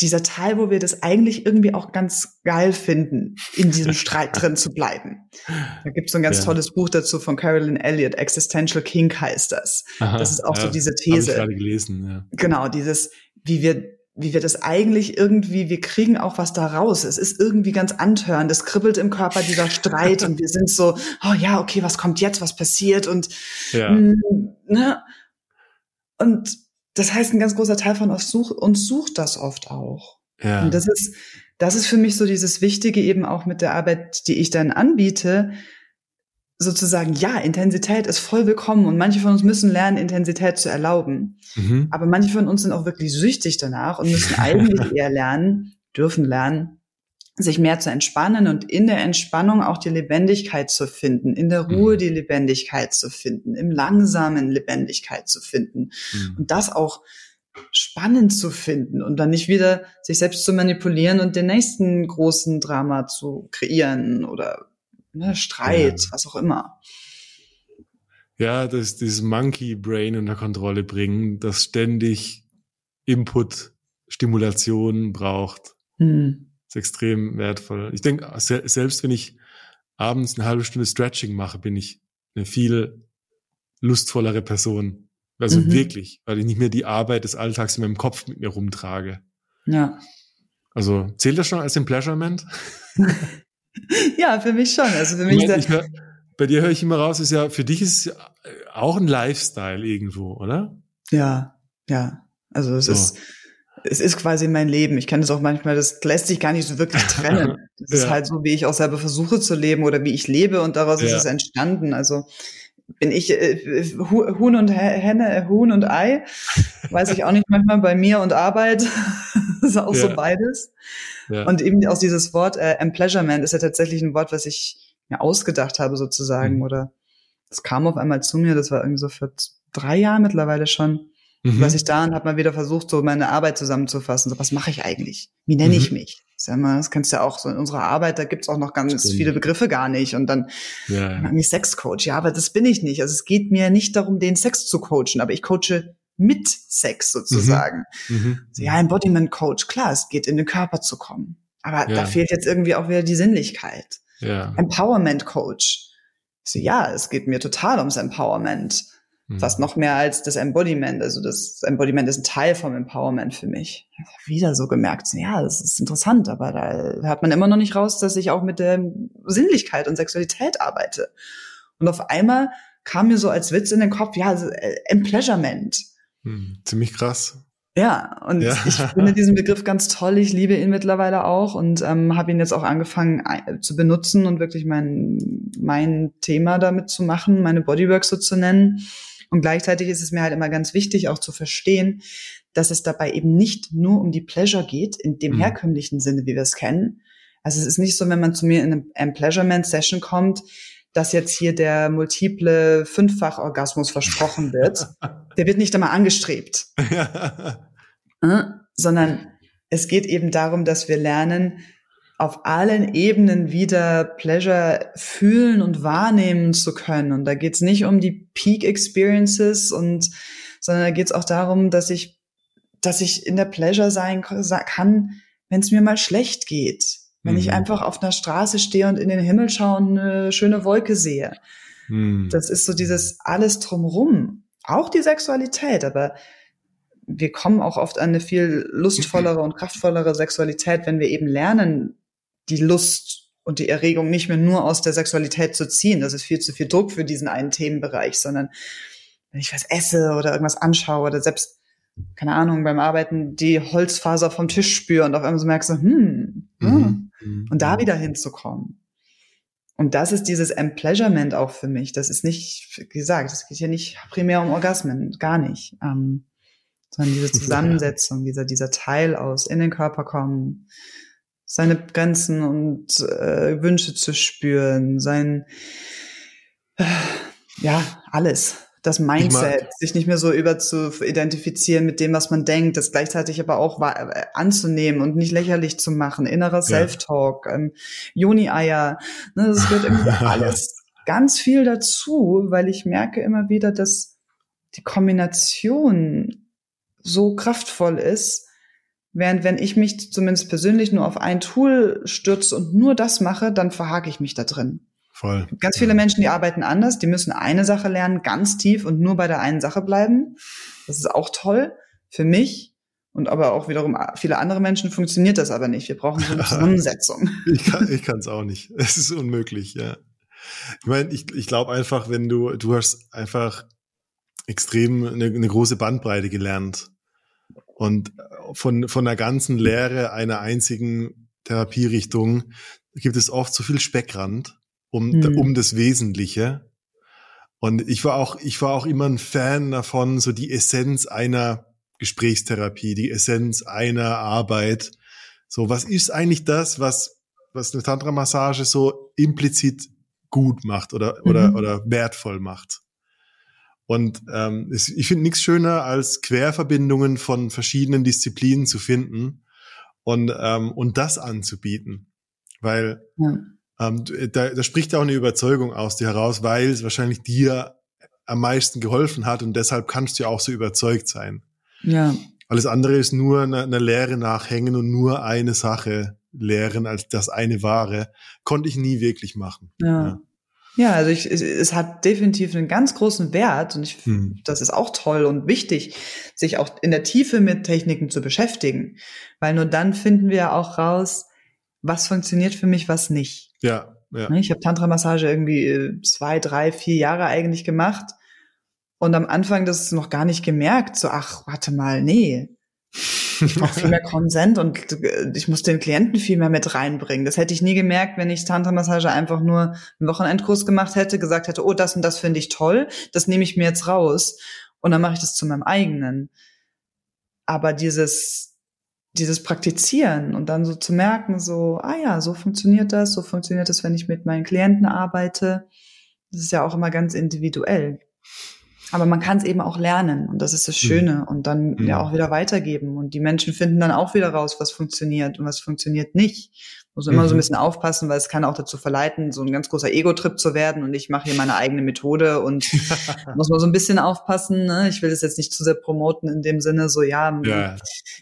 dieser Teil, wo wir das eigentlich irgendwie auch ganz geil finden, in diesem (laughs) Streit drin zu bleiben. Da gibt es so ein ganz ja. tolles Buch dazu von Carolyn Elliott, Existential King heißt das. Aha, das ist auch so diese These. Hab ich gerade gelesen, ja. Genau, dieses, wie wir wie wir das eigentlich irgendwie, wir kriegen auch was da raus. Es ist irgendwie ganz antörend. Es kribbelt im Körper dieser Streit und wir sind so, oh ja, okay, was kommt jetzt, was passiert und, ja. mm, ne? Und das heißt, ein ganz großer Teil von uns sucht, uns sucht das oft auch. Ja. Und das ist, das ist für mich so dieses Wichtige eben auch mit der Arbeit, die ich dann anbiete, sozusagen, ja, Intensität ist voll willkommen und manche von uns müssen lernen, Intensität zu erlauben. Mhm. Aber manche von uns sind auch wirklich süchtig danach und müssen (laughs) eigentlich eher lernen, dürfen lernen, sich mehr zu entspannen und in der Entspannung auch die Lebendigkeit zu finden, in der Ruhe mhm. die Lebendigkeit zu finden, im langsamen Lebendigkeit zu finden mhm. und das auch spannend zu finden und dann nicht wieder sich selbst zu manipulieren und den nächsten großen Drama zu kreieren oder ne, Streit, ja. was auch immer. Ja, das, dieses Monkey Brain unter Kontrolle bringen, das ständig Input, Stimulation braucht. Hm. Ist extrem wertvoll. Ich denke, selbst wenn ich abends eine halbe Stunde Stretching mache, bin ich eine viel lustvollere Person. Also mhm. wirklich, weil ich nicht mehr die Arbeit des Alltags in meinem Kopf mit mir rumtrage. Ja. Also zählt das schon als Empleasurement? (laughs) (laughs) ja, für mich schon. Also für mich. Ich mein, ich bei dir höre ich immer raus, ist ja, für dich ist es auch ein Lifestyle irgendwo, oder? Ja, ja. Also es so. ist, es ist quasi mein Leben. Ich kenne das auch manchmal, das lässt sich gar nicht so wirklich (laughs) trennen. Das ja. ist halt so, wie ich auch selber versuche zu leben oder wie ich lebe und daraus ja. ist es entstanden. Also bin ich äh, Huhn und Henne, Huhn und Ei, weiß ich auch nicht manchmal bei mir und Arbeit. (laughs) (laughs) das ist auch ja. so beides. Ja. Und eben auch dieses Wort äh, Empleasurement ist ja tatsächlich ein Wort, was ich mir ausgedacht habe sozusagen mhm. oder es kam auf einmal zu mir, das war irgendwie so für drei Jahre mittlerweile schon, mhm. was ich da und habe mal wieder versucht, so meine Arbeit zusammenzufassen. So, was mache ich eigentlich? Wie nenne mhm. ich mich? Sag mal, das kennst du ja auch so in unserer Arbeit, da gibt's auch noch ganz Stimmt. viele Begriffe gar nicht. Und dann ja. irgendwie Sexcoach. Ja, aber das bin ich nicht. Also es geht mir nicht darum, den Sex zu coachen, aber ich coache mit Sex sozusagen. Mhm. Mhm. So, ja, Embodiment Coach, klar, es geht in den Körper zu kommen. Aber ja. da fehlt jetzt irgendwie auch wieder die Sinnlichkeit. Ja. Empowerment Coach. So, ja, es geht mir total ums Empowerment. Mhm. Fast noch mehr als das Embodiment. Also das Embodiment ist ein Teil vom Empowerment für mich. Wieder so gemerkt, ja, das ist interessant, aber da hört man immer noch nicht raus, dass ich auch mit der Sinnlichkeit und Sexualität arbeite. Und auf einmal kam mir so als Witz in den Kopf, ja, Empleasurement. Hm, ziemlich krass. Ja, und ja. ich (laughs) finde diesen Begriff ganz toll. Ich liebe ihn mittlerweile auch und ähm, habe ihn jetzt auch angefangen zu benutzen und wirklich mein, mein Thema damit zu machen, meine Bodywork so zu nennen. Und gleichzeitig ist es mir halt immer ganz wichtig, auch zu verstehen, dass es dabei eben nicht nur um die Pleasure geht, in dem mhm. herkömmlichen Sinne, wie wir es kennen. Also es ist nicht so, wenn man zu mir in eine Pleasurement-Session kommt, dass jetzt hier der multiple Fünffach-Orgasmus versprochen wird. (laughs) der wird nicht einmal angestrebt. äh, sondern es geht eben darum, dass wir lernen, auf allen Ebenen wieder Pleasure fühlen und wahrnehmen zu können. Und da geht es nicht um die Peak Experiences und sondern da geht es auch darum, dass ich, dass ich in der Pleasure sein kann, wenn es mir mal schlecht geht. Wenn mhm. ich einfach auf einer Straße stehe und in den Himmel schaue und eine schöne Wolke sehe. Mhm. Das ist so dieses alles drumrum. Auch die Sexualität, aber wir kommen auch oft an eine viel lustvollere und kraftvollere Sexualität, wenn wir eben lernen, die Lust und die Erregung nicht mehr nur aus der Sexualität zu ziehen. Das ist viel zu viel Druck für diesen einen Themenbereich, sondern wenn ich was esse oder irgendwas anschaue oder selbst keine Ahnung, beim Arbeiten die Holzfaser vom Tisch spüre und auf einmal so merkst du, hm, hm, mhm. und da wieder hinzukommen. Und das ist dieses Empleasurement auch für mich. Das ist nicht, wie gesagt, es geht hier nicht primär um Orgasmen, gar nicht. Ähm, sondern diese (laughs) Zusammensetzung, dieser, dieser Teil aus in den Körper kommen, seine Grenzen und äh, Wünsche zu spüren, sein, äh, ja, alles das Mindset, sich nicht mehr so über zu identifizieren mit dem, was man denkt, das gleichzeitig aber auch äh, anzunehmen und nicht lächerlich zu machen, innerer Self-Talk, ähm, Joni-Eier, ne, das gehört (laughs) irgendwie (laughs) alles ganz viel dazu, weil ich merke immer wieder, dass die Kombination so kraftvoll ist, während wenn ich mich zumindest persönlich nur auf ein Tool stürze und nur das mache, dann verhake ich mich da drin. Voll. Ganz viele Menschen, die arbeiten anders, die müssen eine Sache lernen, ganz tief und nur bei der einen Sache bleiben. Das ist auch toll für mich. Und aber auch wiederum viele andere Menschen funktioniert das aber nicht. Wir brauchen so eine (laughs) Zusammensetzung. ich kann es auch nicht. (laughs) Es ist unmöglich, ja. Ich meine, ich, ich glaube einfach, wenn du, du hast einfach extrem eine, eine große Bandbreite gelernt. Und von, von der ganzen Lehre einer einzigen Therapierichtung gibt es oft so viel Speckrand um, mhm. um das Wesentliche. Und ich war auch, ich war auch immer ein Fan davon, so die Essenz einer Gesprächstherapie, die Essenz einer Arbeit. So, was ist eigentlich das, was, was eine Tantra-Massage so implizit gut macht oder, mhm. oder, oder wertvoll macht? Und ähm, ich finde nichts schöner, als Querverbindungen von verschiedenen Disziplinen zu finden und, ähm, und das anzubieten. Weil ja. Ähm, da, da spricht ja auch eine Überzeugung aus dir heraus, weil es wahrscheinlich dir am meisten geholfen hat und deshalb kannst du ja auch so überzeugt sein. Ja. Alles andere ist nur eine, eine Lehre nachhängen und nur eine Sache lehren als das eine wahre. Konnte ich nie wirklich machen. Ja. ja. Ja, also ich, es hat definitiv einen ganz großen Wert und ich, hm. das ist auch toll und wichtig, sich auch in der Tiefe mit Techniken zu beschäftigen, weil nur dann finden wir auch raus, was funktioniert für mich, was nicht. Ja, ja. Ne, ich habe Tantra-Massage irgendwie äh, zwei, drei, vier Jahre eigentlich gemacht. Und am Anfang das noch gar nicht gemerkt, so, ach, warte mal, nee. Ich brauche viel mehr Konsent und äh, ich muss den Klienten viel mehr mit reinbringen. Das hätte ich nie gemerkt, wenn ich Tantra-Massage einfach nur einen Wochenendkurs gemacht hätte, gesagt hätte, oh, das und das finde ich toll, das nehme ich mir jetzt raus und dann mache ich das zu meinem eigenen. Aber dieses, dieses Praktizieren und dann so zu merken, so, ah ja, so funktioniert das, so funktioniert das, wenn ich mit meinen Klienten arbeite. Das ist ja auch immer ganz individuell. Aber man kann es eben auch lernen und das ist das mhm. Schöne und dann mhm. ja auch wieder weitergeben und die Menschen finden dann auch wieder raus, was funktioniert und was funktioniert nicht. Muss immer mhm. so ein mhm. bisschen aufpassen, weil es kann auch dazu verleiten, so ein ganz großer Ego-Trip zu werden und ich mache hier meine eigene Methode und (laughs) muss man so ein bisschen aufpassen. Ne? Ich will das jetzt nicht zu sehr promoten in dem Sinne, so ja, ja,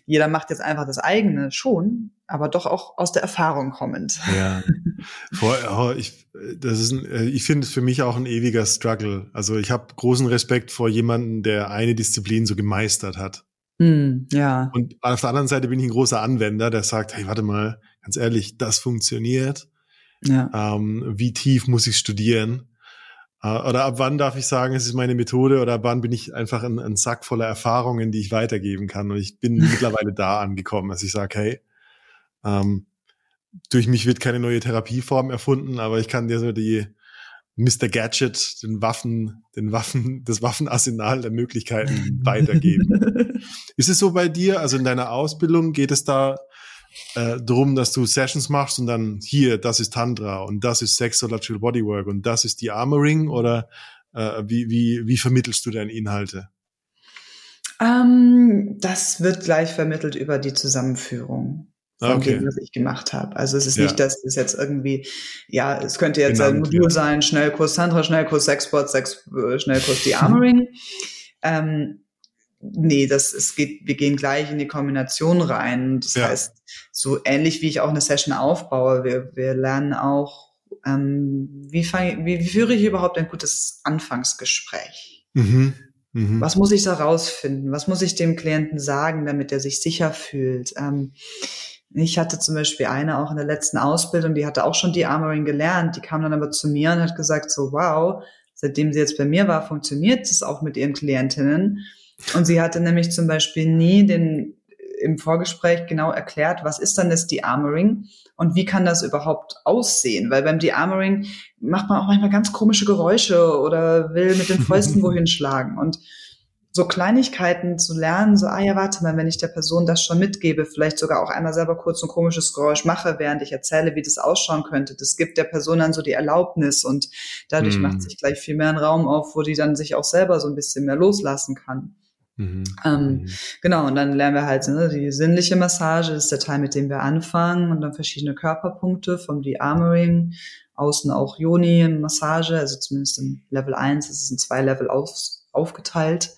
jeder macht jetzt einfach das eigene schon, aber doch auch aus der Erfahrung kommend. Ja, (laughs) Vor, oh, ich, das ist ein, äh, ich finde es für mich auch ein ewiger Struggle. Also ich habe großen Respekt vor jemanden, der eine Disziplin so gemeistert hat. Mm, ja. Und auf der anderen Seite bin ich ein großer Anwender, der sagt, hey, warte mal, ganz ehrlich, das funktioniert. Ja. Ähm, wie tief muss ich studieren? Äh, oder ab wann darf ich sagen, es ist meine Methode oder ab wann bin ich einfach ein, ein Sack voller Erfahrungen, die ich weitergeben kann? Und ich bin (laughs) mittlerweile da angekommen, dass ich sage, hey, ähm, durch mich wird keine neue Therapieform erfunden, aber ich kann dir so die Mr. Gadget, den Waffen, den Waffen, das Waffenarsenal der Möglichkeiten (laughs) weitergeben. Ist es so bei dir? Also in deiner Ausbildung geht es da äh, darum, dass du Sessions machst und dann hier, das ist Tantra und das ist Sexological Bodywork und das ist die Armoring oder äh, wie, wie, wie vermittelst du deine Inhalte? Ähm, das wird gleich vermittelt über die Zusammenführung von okay. dem, was ich gemacht habe. Also es ist ja. nicht, dass es jetzt irgendwie, ja, es könnte jetzt Genannt, ein Modul ja. sein, Schnellkurs Tantra, Schnellkurs Sexport, Sex, äh, Schnellkurs die Armoring. (laughs) ähm, nee, das, es geht, wir gehen gleich in die Kombination rein. Das ja. heißt, so ähnlich wie ich auch eine Session aufbaue, wir, wir lernen auch, ähm, wie, fang, wie, wie führe ich überhaupt ein gutes Anfangsgespräch? Mhm. Mhm. Was muss ich da rausfinden? Was muss ich dem Klienten sagen, damit er sich sicher fühlt? Ähm, ich hatte zum Beispiel eine auch in der letzten Ausbildung, die hatte auch schon die Armoring gelernt, die kam dann aber zu mir und hat gesagt so, wow, seitdem sie jetzt bei mir war, funktioniert es auch mit ihren Klientinnen. Und sie hatte nämlich zum Beispiel nie den im Vorgespräch genau erklärt, was ist dann das De-Armoring und wie kann das überhaupt aussehen? Weil beim De-Armoring macht man auch manchmal ganz komische Geräusche oder will mit den Fäusten (laughs) wohin schlagen. Und so Kleinigkeiten zu lernen, so, ah ja, warte mal, wenn ich der Person das schon mitgebe, vielleicht sogar auch einmal selber kurz ein komisches Geräusch mache, während ich erzähle, wie das ausschauen könnte. Das gibt der Person dann so die Erlaubnis und dadurch mhm. macht sich gleich viel mehr ein Raum auf, wo die dann sich auch selber so ein bisschen mehr loslassen kann. Mhm. Ähm, mhm. Genau, und dann lernen wir halt ne, die sinnliche Massage, das ist der Teil, mit dem wir anfangen, und dann verschiedene Körperpunkte vom De-Armoring, außen auch Yoni-Massage, also zumindest im Level 1 ist es in zwei Level auf, aufgeteilt.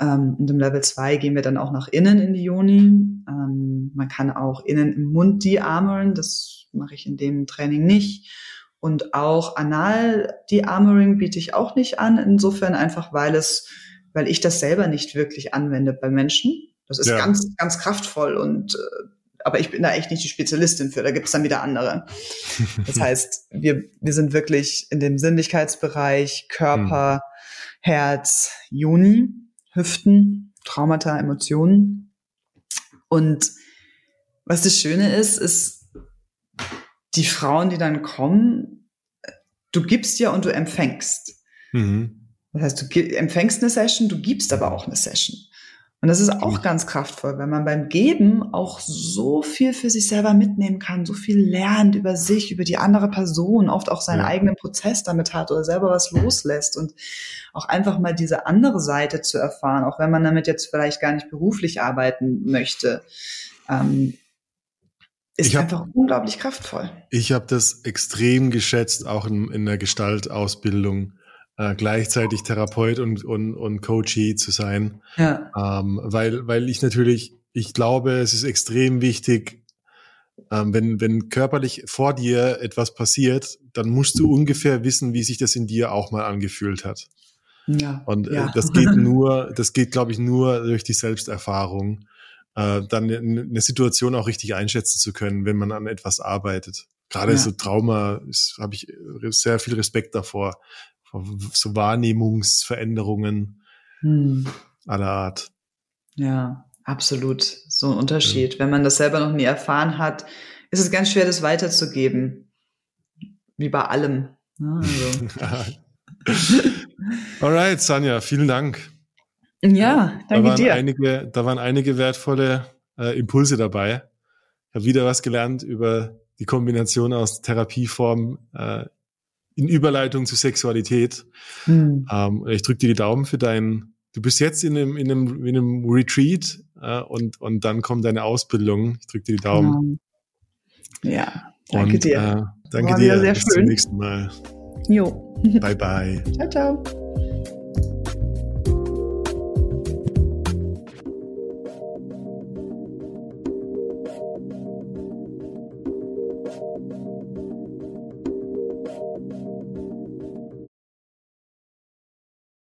Ähm, und im Level 2 gehen wir dann auch nach innen in die Yoni. Ähm, man kann auch innen im Mund de-armoren, das mache ich in dem Training nicht. Und auch anal de-armoring biete ich auch nicht an, insofern einfach, weil es weil ich das selber nicht wirklich anwende bei Menschen. Das ist ja. ganz, ganz kraftvoll und äh, aber ich bin da echt nicht die Spezialistin für, da gibt es dann wieder andere. Das (laughs) heißt, wir, wir sind wirklich in dem Sinnlichkeitsbereich Körper, hm. Herz, Juni, Hüften, Traumata, Emotionen. Und was das Schöne ist, ist, die Frauen, die dann kommen, du gibst ja und du empfängst. Mhm. Das heißt, du empfängst eine Session, du gibst aber auch eine Session. Und das ist auch ganz kraftvoll, weil man beim Geben auch so viel für sich selber mitnehmen kann, so viel lernt über sich, über die andere Person, oft auch seinen ja. eigenen Prozess damit hat oder selber was loslässt und auch einfach mal diese andere Seite zu erfahren, auch wenn man damit jetzt vielleicht gar nicht beruflich arbeiten möchte. Ähm, ist hab, einfach unglaublich kraftvoll. Ich habe das extrem geschätzt, auch in, in der Gestaltausbildung äh, gleichzeitig Therapeut und, und, und Coachee zu sein. Ja. Ähm, weil, weil ich natürlich, ich glaube, es ist extrem wichtig, ähm, wenn, wenn körperlich vor dir etwas passiert, dann musst du ungefähr wissen, wie sich das in dir auch mal angefühlt hat. Ja. Und äh, ja. das geht nur, das geht, glaube ich, nur durch die Selbsterfahrung, äh, dann eine Situation auch richtig einschätzen zu können, wenn man an etwas arbeitet. Gerade ja. so Trauma habe ich sehr viel Respekt davor, so Wahrnehmungsveränderungen hm. aller Art. Ja, absolut. So ein Unterschied. Ja. Wenn man das selber noch nie erfahren hat, ist es ganz schwer, das weiterzugeben. Wie bei allem. Ne? Also. (laughs) Alright, Sanja, vielen Dank. Ja, danke da dir. Einige, da waren einige wertvolle äh, Impulse dabei. Ich habe wieder was gelernt über die Kombination aus Therapieform, äh, in Überleitung zu Sexualität. Hm. Ähm, ich drücke dir die Daumen für dein, du bist jetzt in einem, in einem, in einem Retreat äh, und, und dann kommt deine Ausbildung. Ich drücke dir die Daumen. Ja, danke und, dir. Äh, danke War dir. Bis schön. zum nächsten Mal. Jo. Bye bye. (laughs) ciao, ciao.